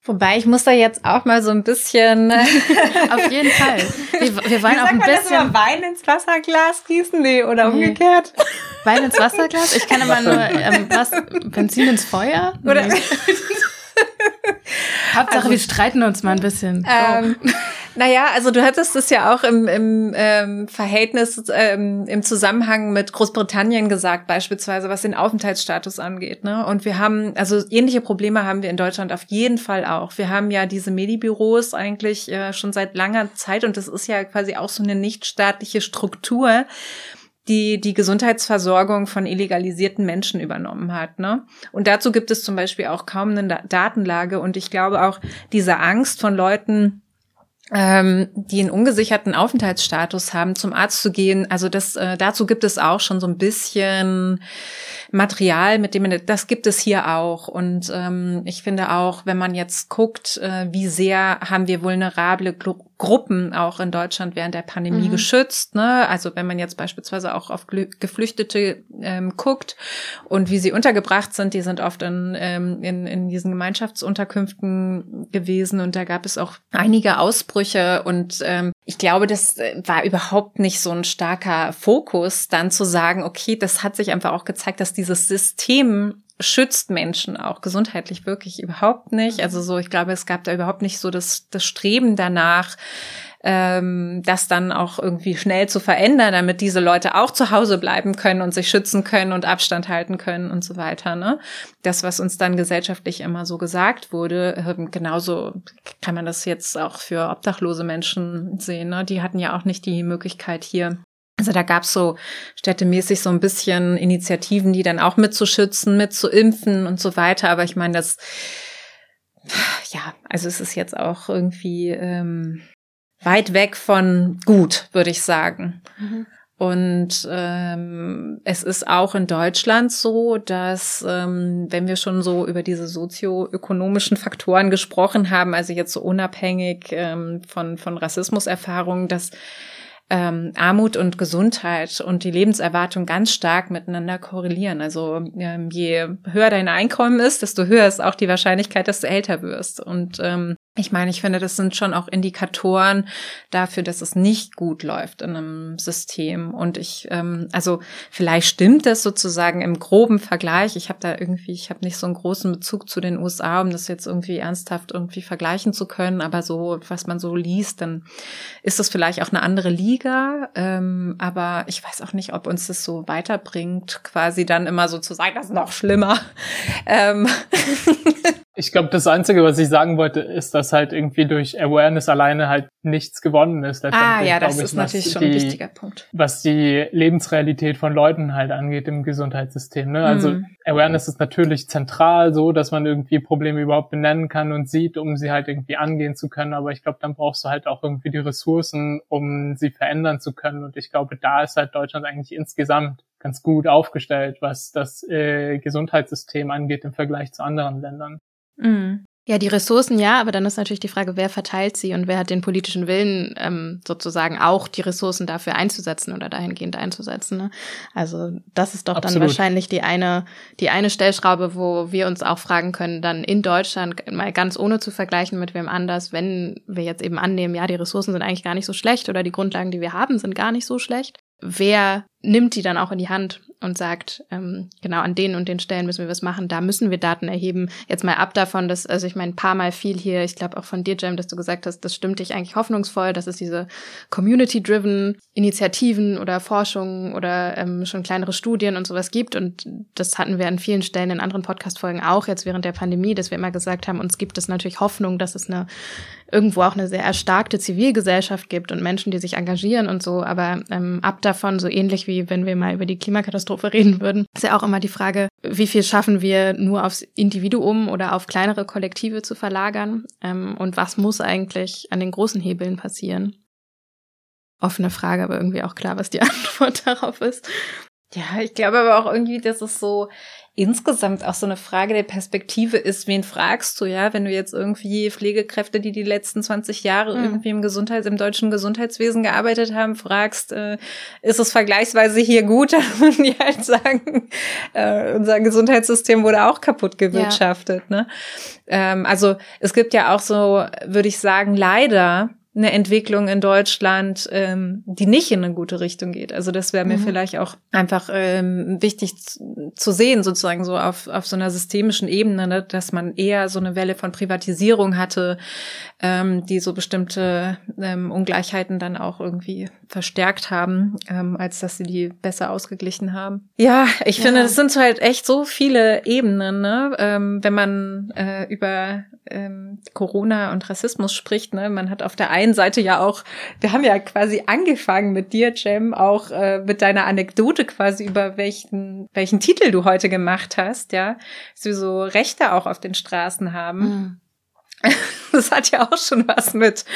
Wobei ich muss da jetzt auch mal so ein bisschen. [LAUGHS] Auf jeden Fall. Wir, wir wollen auch ein bisschen. Wein ins Wasserglas gießen? Nee, oder nee. umgekehrt? Wein ins Wasserglas? Ich kann immer nur ähm, was, Benzin ins Feuer? Oder? [LAUGHS] Hauptsache, also, wir streiten uns mal ein bisschen. Ähm, naja, also du hattest es ja auch im, im ähm, Verhältnis, ähm, im Zusammenhang mit Großbritannien gesagt, beispielsweise, was den Aufenthaltsstatus angeht. Ne? Und wir haben, also ähnliche Probleme haben wir in Deutschland auf jeden Fall auch. Wir haben ja diese Medibüros eigentlich äh, schon seit langer Zeit und das ist ja quasi auch so eine nichtstaatliche Struktur die die Gesundheitsversorgung von illegalisierten Menschen übernommen hat. Ne? Und dazu gibt es zum Beispiel auch kaum eine Datenlage. Und ich glaube auch diese Angst von Leuten, ähm, die einen ungesicherten Aufenthaltsstatus haben, zum Arzt zu gehen. Also das, äh, dazu gibt es auch schon so ein bisschen Material, mit dem man, das gibt es hier auch. Und ähm, ich finde auch, wenn man jetzt guckt, äh, wie sehr haben wir vulnerable Gru Gruppen auch in Deutschland während der Pandemie mhm. geschützt. Ne? Also wenn man jetzt beispielsweise auch auf Geflüchtete ähm, guckt und wie sie untergebracht sind, die sind oft in, ähm, in, in diesen Gemeinschaftsunterkünften gewesen und da gab es auch einige Ausbrüche und ähm, ich glaube, das äh, war überhaupt nicht so ein starker Fokus, dann zu sagen, okay, das hat sich einfach auch gezeigt, dass dieses System schützt Menschen auch gesundheitlich wirklich überhaupt nicht. Also so, ich glaube, es gab da überhaupt nicht so das, das Streben danach, ähm, das dann auch irgendwie schnell zu verändern, damit diese Leute auch zu Hause bleiben können und sich schützen können und Abstand halten können und so weiter. Ne? Das, was uns dann gesellschaftlich immer so gesagt wurde, ähm, genauso kann man das jetzt auch für obdachlose Menschen sehen. Ne? Die hatten ja auch nicht die Möglichkeit hier also da gab's so städtemäßig so ein bisschen Initiativen, die dann auch mitzuschützen, mitzuimpfen und so weiter. Aber ich meine, das, ja, also es ist jetzt auch irgendwie ähm, weit weg von gut, würde ich sagen. Mhm. Und ähm, es ist auch in Deutschland so, dass ähm, wenn wir schon so über diese sozioökonomischen Faktoren gesprochen haben, also jetzt so unabhängig ähm, von, von Rassismuserfahrungen, dass ähm, Armut und Gesundheit und die Lebenserwartung ganz stark miteinander korrelieren. Also ähm, je höher dein Einkommen ist, desto höher ist auch die Wahrscheinlichkeit, dass du älter wirst. Und ähm, ich meine, ich finde, das sind schon auch Indikatoren dafür, dass es nicht gut läuft in einem System. Und ich, ähm, also vielleicht stimmt das sozusagen im groben Vergleich. Ich habe da irgendwie, ich habe nicht so einen großen Bezug zu den USA, um das jetzt irgendwie ernsthaft irgendwie vergleichen zu können. Aber so, was man so liest, dann ist das vielleicht auch eine andere Liga. Ähm, aber ich weiß auch nicht, ob uns das so weiterbringt, quasi dann immer so zu sagen, das ist noch schlimmer. [LAUGHS] Ähm. [LAUGHS] Ich glaube, das Einzige, was ich sagen wollte, ist, dass halt irgendwie durch Awareness alleine halt nichts gewonnen ist. Ah ja, das ist natürlich schon die, ein wichtiger Punkt. Was die Lebensrealität von Leuten halt angeht im Gesundheitssystem. Ne? Also mhm. Awareness ist natürlich zentral so, dass man irgendwie Probleme überhaupt benennen kann und sieht, um sie halt irgendwie angehen zu können. Aber ich glaube, dann brauchst du halt auch irgendwie die Ressourcen, um sie verändern zu können. Und ich glaube, da ist halt Deutschland eigentlich insgesamt ganz gut aufgestellt, was das äh, Gesundheitssystem angeht im Vergleich zu anderen Ländern. Mhm. Ja, die Ressourcen ja, aber dann ist natürlich die Frage, wer verteilt sie und wer hat den politischen Willen, ähm, sozusagen auch die Ressourcen dafür einzusetzen oder dahingehend einzusetzen. Ne? Also das ist doch Absolut. dann wahrscheinlich die eine, die eine Stellschraube, wo wir uns auch fragen können, dann in Deutschland mal ganz ohne zu vergleichen mit wem anders, wenn wir jetzt eben annehmen, ja, die Ressourcen sind eigentlich gar nicht so schlecht oder die Grundlagen, die wir haben, sind gar nicht so schlecht. Wer nimmt die dann auch in die Hand und sagt, ähm, genau an den und den Stellen müssen wir was machen, da müssen wir Daten erheben. Jetzt mal ab davon, dass, also ich meine, ein paar Mal viel hier, ich glaube auch von dir, Jam, dass du gesagt hast, das stimmt dich eigentlich hoffnungsvoll, dass es diese Community-driven Initiativen oder Forschungen oder ähm, schon kleinere Studien und sowas gibt. Und das hatten wir an vielen Stellen in anderen Podcast-Folgen auch jetzt während der Pandemie, dass wir immer gesagt haben, uns gibt es natürlich Hoffnung, dass es eine irgendwo auch eine sehr erstarkte Zivilgesellschaft gibt und Menschen, die sich engagieren und so. Aber ähm, ab davon, so ähnlich wie wenn wir mal über die Klimakatastrophe [LAUGHS] reden würden, ist ja auch immer die Frage, wie viel schaffen wir nur aufs Individuum oder auf kleinere Kollektive zu verlagern? Ähm, und was muss eigentlich an den großen Hebeln passieren? Offene Frage, aber irgendwie auch klar, was die [LAUGHS] Antwort darauf ist. Ja, ich glaube aber auch irgendwie, dass es so insgesamt auch so eine Frage der Perspektive ist, wen fragst du, ja, wenn du jetzt irgendwie Pflegekräfte, die die letzten 20 Jahre mhm. irgendwie im Gesundheits-, im deutschen Gesundheitswesen gearbeitet haben, fragst, äh, ist es vergleichsweise hier gut, [LAUGHS] dann würden die halt sagen, äh, unser Gesundheitssystem wurde auch kaputt gewirtschaftet, ja. ne? Ähm, also es gibt ja auch so, würde ich sagen, leider eine Entwicklung in Deutschland, ähm, die nicht in eine gute Richtung geht. Also das wäre mir mhm. vielleicht auch einfach ähm, wichtig zu sehen, sozusagen so auf, auf so einer systemischen Ebene, ne, dass man eher so eine Welle von Privatisierung hatte, ähm, die so bestimmte ähm, Ungleichheiten dann auch irgendwie verstärkt haben, ähm, als dass sie die besser ausgeglichen haben. Ja, ich ja. finde, es sind halt echt so viele Ebenen, ne? ähm, wenn man äh, über ähm, Corona und Rassismus spricht. Ne? Man hat auf der einen einen Seite ja auch, wir haben ja quasi angefangen mit dir, Jem, auch äh, mit deiner Anekdote quasi über welchen, welchen Titel du heute gemacht hast, ja, dass wir so Rechte auch auf den Straßen haben. Mhm. [LAUGHS] Das hat ja auch schon was mit,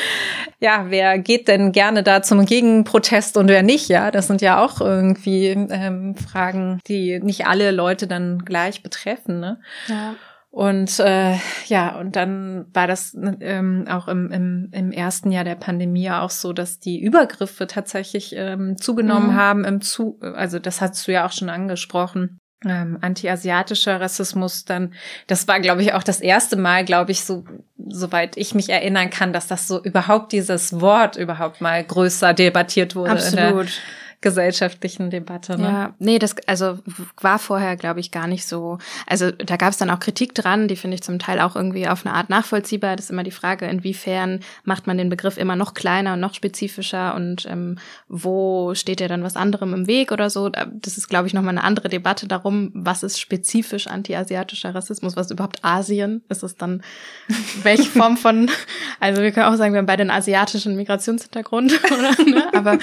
ja, wer geht denn gerne da zum Gegenprotest und wer nicht, ja? Das sind ja auch irgendwie ähm, Fragen, die nicht alle Leute dann gleich betreffen, ne? Ja. Und äh, ja, und dann war das ähm, auch im, im, im ersten Jahr der Pandemie auch so, dass die Übergriffe tatsächlich ähm, zugenommen mhm. haben. Im Zu also das hast du ja auch schon angesprochen ähm, anti-asiatischer Rassismus dann, das war, glaube ich, auch das erste Mal, glaube ich, so, soweit ich mich erinnern kann, dass das so überhaupt dieses Wort überhaupt mal größer debattiert wurde. Absolut gesellschaftlichen Debatte. Ne? Ja, nee, das also war vorher, glaube ich, gar nicht so. Also da gab es dann auch Kritik dran, die finde ich zum Teil auch irgendwie auf eine Art nachvollziehbar. Das ist immer die Frage, inwiefern macht man den Begriff immer noch kleiner und noch spezifischer und ähm, wo steht ja dann was anderem im Weg oder so. Das ist, glaube ich, nochmal eine andere Debatte darum, was ist spezifisch anti-asiatischer Rassismus, was ist überhaupt Asien? Ist es dann [LAUGHS] welche Form von, also wir können auch sagen, wir haben beide einen asiatischen Migrationshintergrund, [LAUGHS] oder? Ne? Aber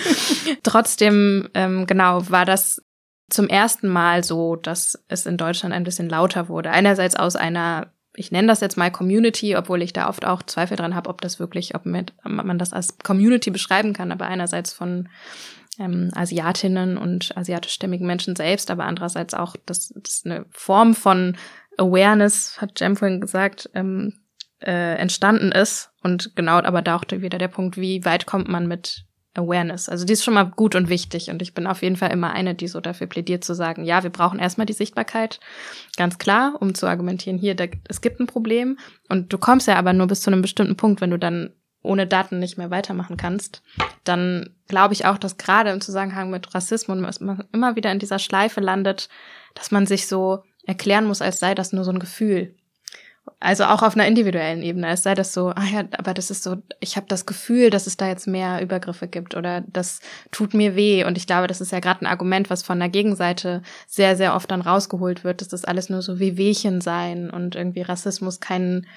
trotzdem ähm, genau, war das zum ersten Mal so, dass es in Deutschland ein bisschen lauter wurde. Einerseits aus einer, ich nenne das jetzt mal Community, obwohl ich da oft auch Zweifel dran habe, ob das wirklich, ob man das als Community beschreiben kann, aber einerseits von ähm, Asiatinnen und asiatischstämmigen Menschen selbst, aber andererseits auch, dass das eine Form von Awareness, hat Jem vorhin gesagt, ähm, äh, entstanden ist. Und genau, aber da auch wieder der Punkt, wie weit kommt man mit Awareness. Also die ist schon mal gut und wichtig und ich bin auf jeden Fall immer eine, die so dafür plädiert zu sagen, ja, wir brauchen erstmal die Sichtbarkeit, ganz klar, um zu argumentieren, hier, da, es gibt ein Problem und du kommst ja aber nur bis zu einem bestimmten Punkt, wenn du dann ohne Daten nicht mehr weitermachen kannst, dann glaube ich auch, dass gerade im Zusammenhang mit Rassismus man immer wieder in dieser Schleife landet, dass man sich so erklären muss, als sei das nur so ein Gefühl. Also auch auf einer individuellen Ebene. Es sei das so, ah ja, aber das ist so, ich habe das Gefühl, dass es da jetzt mehr Übergriffe gibt oder das tut mir weh. Und ich glaube, das ist ja gerade ein Argument, was von der Gegenseite sehr, sehr oft dann rausgeholt wird, dass das alles nur so wie Wehchen sein und irgendwie Rassismus kein,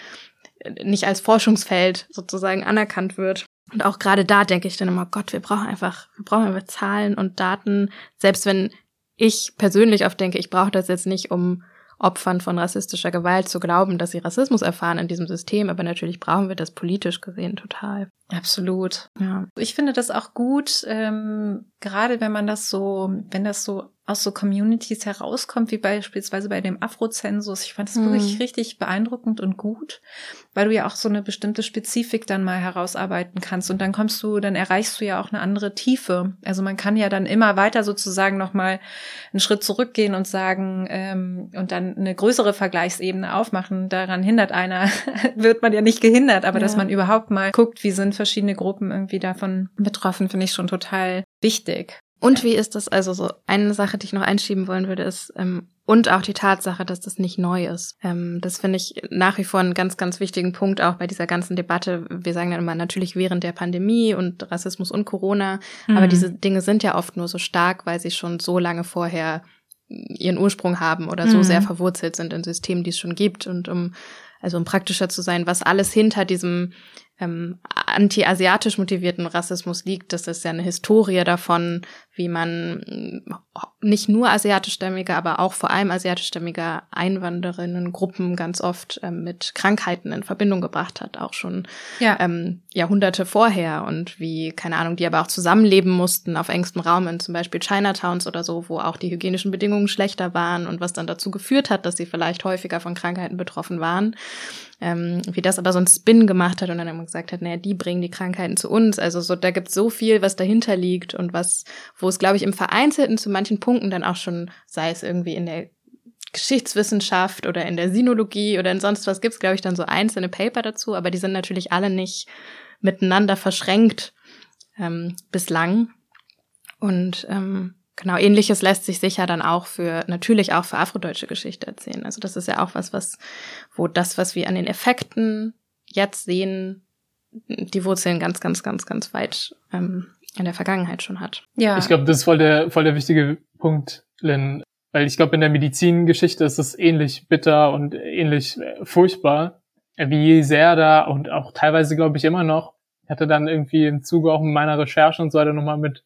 nicht als Forschungsfeld sozusagen anerkannt wird. Und auch gerade da denke ich dann immer, Gott, wir brauchen einfach, wir brauchen einfach Zahlen und Daten. Selbst wenn ich persönlich oft denke, ich brauche das jetzt nicht, um Opfern von rassistischer Gewalt zu glauben, dass sie Rassismus erfahren in diesem System. Aber natürlich brauchen wir das politisch gesehen total. Absolut. Ja. Ich finde das auch gut, ähm, gerade wenn man das so, wenn das so aus so Communities herauskommt, wie beispielsweise bei dem Afrozensus. Ich fand das mhm. wirklich richtig beeindruckend und gut, weil du ja auch so eine bestimmte Spezifik dann mal herausarbeiten kannst und dann kommst du, dann erreichst du ja auch eine andere Tiefe. Also man kann ja dann immer weiter sozusagen nochmal einen Schritt zurückgehen und sagen ähm, und dann eine größere Vergleichsebene aufmachen. Daran hindert einer, [LAUGHS] wird man ja nicht gehindert, aber ja. dass man überhaupt mal guckt, wie sind verschiedene Gruppen irgendwie davon betroffen, finde ich schon total wichtig. Und wie ist das also so? Eine Sache, die ich noch einschieben wollen würde, ist ähm, und auch die Tatsache, dass das nicht neu ist. Ähm, das finde ich nach wie vor einen ganz, ganz wichtigen Punkt auch bei dieser ganzen Debatte. Wir sagen dann immer natürlich während der Pandemie und Rassismus und Corona, mhm. aber diese Dinge sind ja oft nur so stark, weil sie schon so lange vorher ihren Ursprung haben oder so mhm. sehr verwurzelt sind in Systemen, die es schon gibt und um also um praktischer zu sein, was alles hinter diesem ähm, anti-asiatisch motivierten Rassismus liegt. Das ist ja eine Historie davon, wie man mm, nicht nur asiatischstämmige, aber auch vor allem asiatischstämmige Einwanderinnengruppen ganz oft ähm, mit Krankheiten in Verbindung gebracht hat, auch schon ja. ähm, Jahrhunderte vorher und wie, keine Ahnung, die aber auch zusammenleben mussten auf engstem Raum in zum Beispiel Chinatowns oder so, wo auch die hygienischen Bedingungen schlechter waren und was dann dazu geführt hat, dass sie vielleicht häufiger von Krankheiten betroffen waren ähm, wie das aber so ein Spin gemacht hat und dann immer gesagt hat, naja, die bringen die Krankheiten zu uns. Also so, da gibt's so viel, was dahinter liegt und was, wo es, glaube ich, im Vereinzelten zu manchen Punkten dann auch schon, sei es irgendwie in der Geschichtswissenschaft oder in der Sinologie oder in sonst was gibt's, glaube ich, dann so einzelne Paper dazu, aber die sind natürlich alle nicht miteinander verschränkt ähm, bislang. Und ähm, Genau, ähnliches lässt sich sicher dann auch für, natürlich auch für afrodeutsche Geschichte erzählen. Also das ist ja auch was, was, wo das, was wir an den Effekten jetzt sehen, die Wurzeln ganz, ganz, ganz, ganz weit ähm, in der Vergangenheit schon hat. Ja. Ich glaube, das ist voll der, voll der wichtige Punkt, Lynn. Weil ich glaube, in der Medizingeschichte ist es ähnlich bitter und ähnlich äh, furchtbar, wie sehr da und auch teilweise, glaube ich, immer noch hatte dann irgendwie im Zuge auch meiner Recherche und so weiter nochmal mit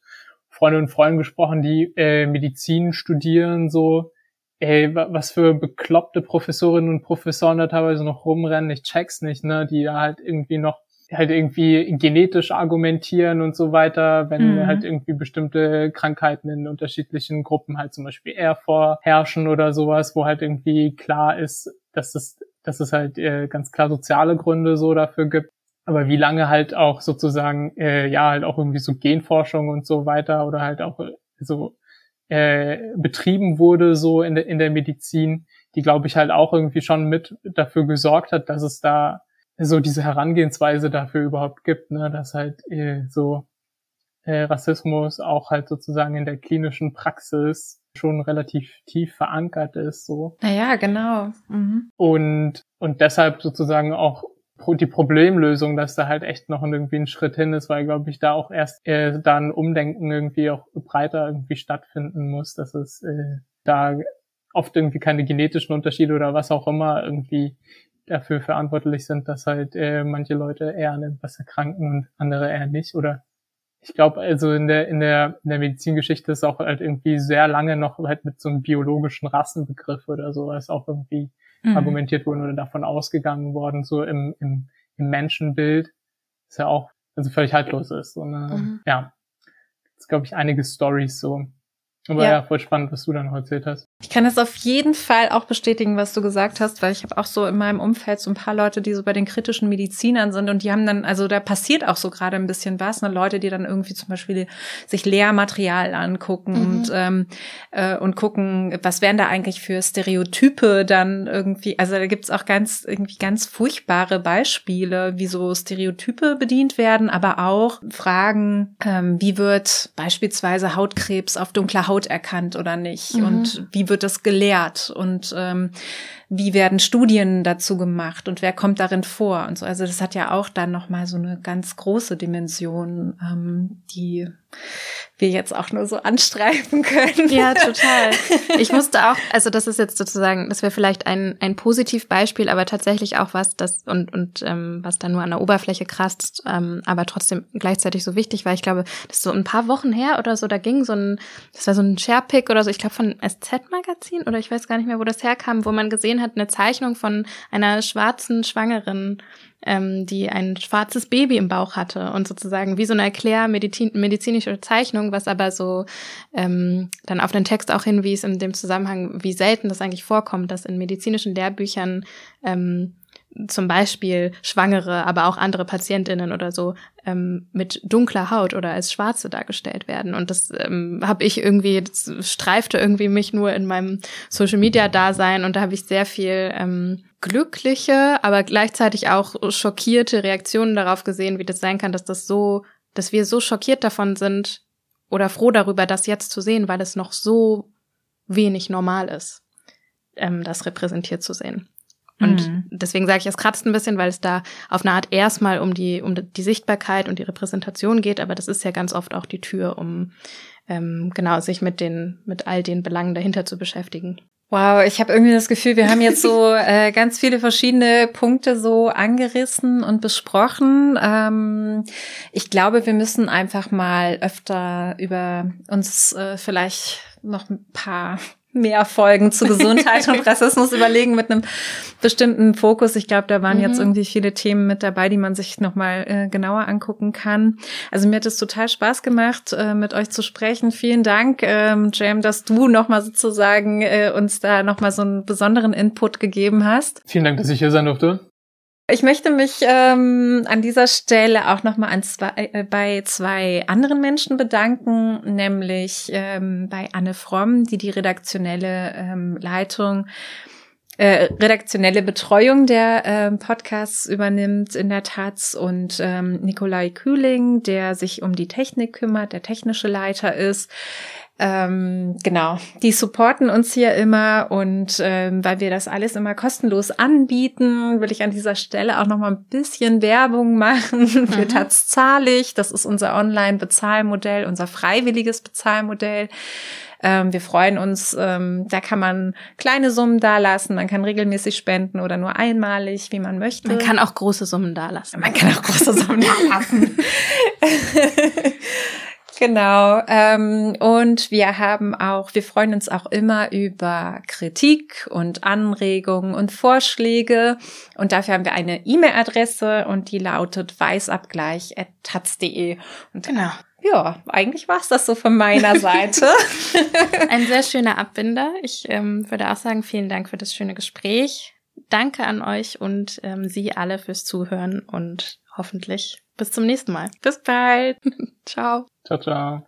Freundinnen und Freunden gesprochen, die äh, Medizin studieren, so, ey, was für bekloppte Professorinnen und Professoren da teilweise noch rumrennen, ich check's nicht, ne, die da halt irgendwie noch halt irgendwie genetisch argumentieren und so weiter, wenn mhm. halt irgendwie bestimmte Krankheiten in unterschiedlichen Gruppen halt zum Beispiel eher vorherrschen oder sowas, wo halt irgendwie klar ist, dass es, dass es halt äh, ganz klar soziale Gründe so dafür gibt. Aber wie lange halt auch sozusagen, äh, ja, halt auch irgendwie so Genforschung und so weiter oder halt auch äh, so äh, betrieben wurde so in der, in der Medizin, die glaube ich halt auch irgendwie schon mit dafür gesorgt hat, dass es da so diese Herangehensweise dafür überhaupt gibt, ne, dass halt äh, so äh, Rassismus auch halt sozusagen in der klinischen Praxis schon relativ tief verankert ist, so. Naja, genau. Mhm. Und, und deshalb sozusagen auch die Problemlösung, dass da halt echt noch irgendwie ein Schritt hin ist, weil, glaube ich, da auch erst äh, da ein Umdenken irgendwie auch breiter irgendwie stattfinden muss, dass es äh, da oft irgendwie keine genetischen Unterschiede oder was auch immer irgendwie dafür verantwortlich sind, dass halt äh, manche Leute eher an etwas erkranken und andere eher nicht. Oder ich glaube, also in der, in der, in der Medizingeschichte ist auch halt irgendwie sehr lange noch halt mit so einem biologischen Rassenbegriff oder sowas auch irgendwie mhm. argumentiert worden oder davon ausgegangen worden, so im, im, im Menschenbild, ist ja auch, also völlig haltlos ist. Und, äh, mhm. ja, ist, glaube ich, einige Stories so. Aber ja. ja, voll spannend, was du dann heute erzählt hast. Ich kann es auf jeden Fall auch bestätigen, was du gesagt hast, weil ich habe auch so in meinem Umfeld so ein paar Leute, die so bei den kritischen Medizinern sind und die haben dann, also da passiert auch so gerade ein bisschen was, ne? Leute, die dann irgendwie zum Beispiel sich Lehrmaterial angucken mhm. und ähm, äh, und gucken, was wären da eigentlich für Stereotype dann irgendwie, also da gibt's auch ganz irgendwie ganz furchtbare Beispiele, wie so Stereotype bedient werden, aber auch Fragen, ähm, wie wird beispielsweise Hautkrebs auf dunkler Haut erkannt oder nicht mhm. und wie wird das gelehrt und ähm, wie werden Studien dazu gemacht und wer kommt darin vor und so. Also das hat ja auch dann noch mal so eine ganz große Dimension, ähm, die wir jetzt auch nur so anstreifen können. Ja, [LAUGHS] total. Ich musste auch, also das ist jetzt sozusagen, das wäre vielleicht ein, ein Positivbeispiel, aber tatsächlich auch was, das und, und ähm, was dann nur an der Oberfläche kratzt, ähm, aber trotzdem gleichzeitig so wichtig war. Ich glaube, das ist so ein paar Wochen her oder so, da ging so ein, das war so ein Sharepick oder so, ich glaube von SZ-Magazin oder ich weiß gar nicht mehr, wo das herkam, wo man gesehen hat, eine Zeichnung von einer schwarzen Schwangeren ähm, die ein schwarzes Baby im Bauch hatte und sozusagen wie so eine erklärmedizinische Zeichnung, was aber so ähm, dann auf den Text auch hinwies in dem Zusammenhang, wie selten das eigentlich vorkommt, dass in medizinischen Lehrbüchern ähm, zum Beispiel Schwangere, aber auch andere Patientinnen oder so ähm, mit dunkler Haut oder als Schwarze dargestellt werden. Und das ähm, habe ich irgendwie, das streifte irgendwie mich nur in meinem Social Media Dasein und da habe ich sehr viel ähm, glückliche, aber gleichzeitig auch schockierte Reaktionen darauf gesehen, wie das sein kann, dass das so, dass wir so schockiert davon sind oder froh darüber, das jetzt zu sehen, weil es noch so wenig normal ist, ähm, das repräsentiert zu sehen. Und mhm. deswegen sage ich, es kratzt ein bisschen, weil es da auf eine Art erstmal um die, um die Sichtbarkeit und die Repräsentation geht, aber das ist ja ganz oft auch die Tür, um ähm, genau sich mit den, mit all den Belangen dahinter zu beschäftigen. Wow, ich habe irgendwie das Gefühl, wir haben jetzt so [LAUGHS] äh, ganz viele verschiedene Punkte so angerissen und besprochen. Ähm, ich glaube, wir müssen einfach mal öfter über uns äh, vielleicht noch ein paar mehr Folgen zu Gesundheit und [LAUGHS] Rassismus überlegen mit einem bestimmten Fokus. Ich glaube, da waren mhm. jetzt irgendwie viele Themen mit dabei, die man sich nochmal äh, genauer angucken kann. Also mir hat es total Spaß gemacht, äh, mit euch zu sprechen. Vielen Dank, ähm, Jam, dass du nochmal sozusagen äh, uns da nochmal so einen besonderen Input gegeben hast. Vielen Dank, dass ich hier sein durfte. Ich möchte mich ähm, an dieser Stelle auch nochmal zwei, äh, bei zwei anderen Menschen bedanken, nämlich ähm, bei Anne Fromm, die die redaktionelle ähm, Leitung, äh, redaktionelle Betreuung der äh, Podcasts übernimmt in der Taz und ähm, Nikolai Kühling, der sich um die Technik kümmert, der technische Leiter ist. Ähm, genau, die supporten uns hier immer und ähm, weil wir das alles immer kostenlos anbieten, will ich an dieser Stelle auch noch mal ein bisschen Werbung machen [LAUGHS] für mhm. Taz zahlig. Das ist unser Online-Bezahlmodell, unser freiwilliges Bezahlmodell Ähm, wir freuen uns, ähm, da kann man kleine Summen dalassen, man kann regelmäßig spenden oder nur einmalig, wie man möchte. Man kann auch große Summen dalassen. Man kann auch große Summen [LAUGHS] dalassen. [LAUGHS] Genau. Ähm, und wir haben auch, wir freuen uns auch immer über Kritik und Anregungen und Vorschläge. Und dafür haben wir eine E-Mail-Adresse und die lautet weißabgleich.taz.de. Und genau. Ja, eigentlich war's das so von meiner [LAUGHS] Seite. Ein sehr schöner Abbinder. Ich ähm, würde auch sagen, vielen Dank für das schöne Gespräch. Danke an euch und ähm, Sie alle fürs Zuhören und hoffentlich bis zum nächsten Mal. Bis bald. [LAUGHS] ciao. Ciao, ciao.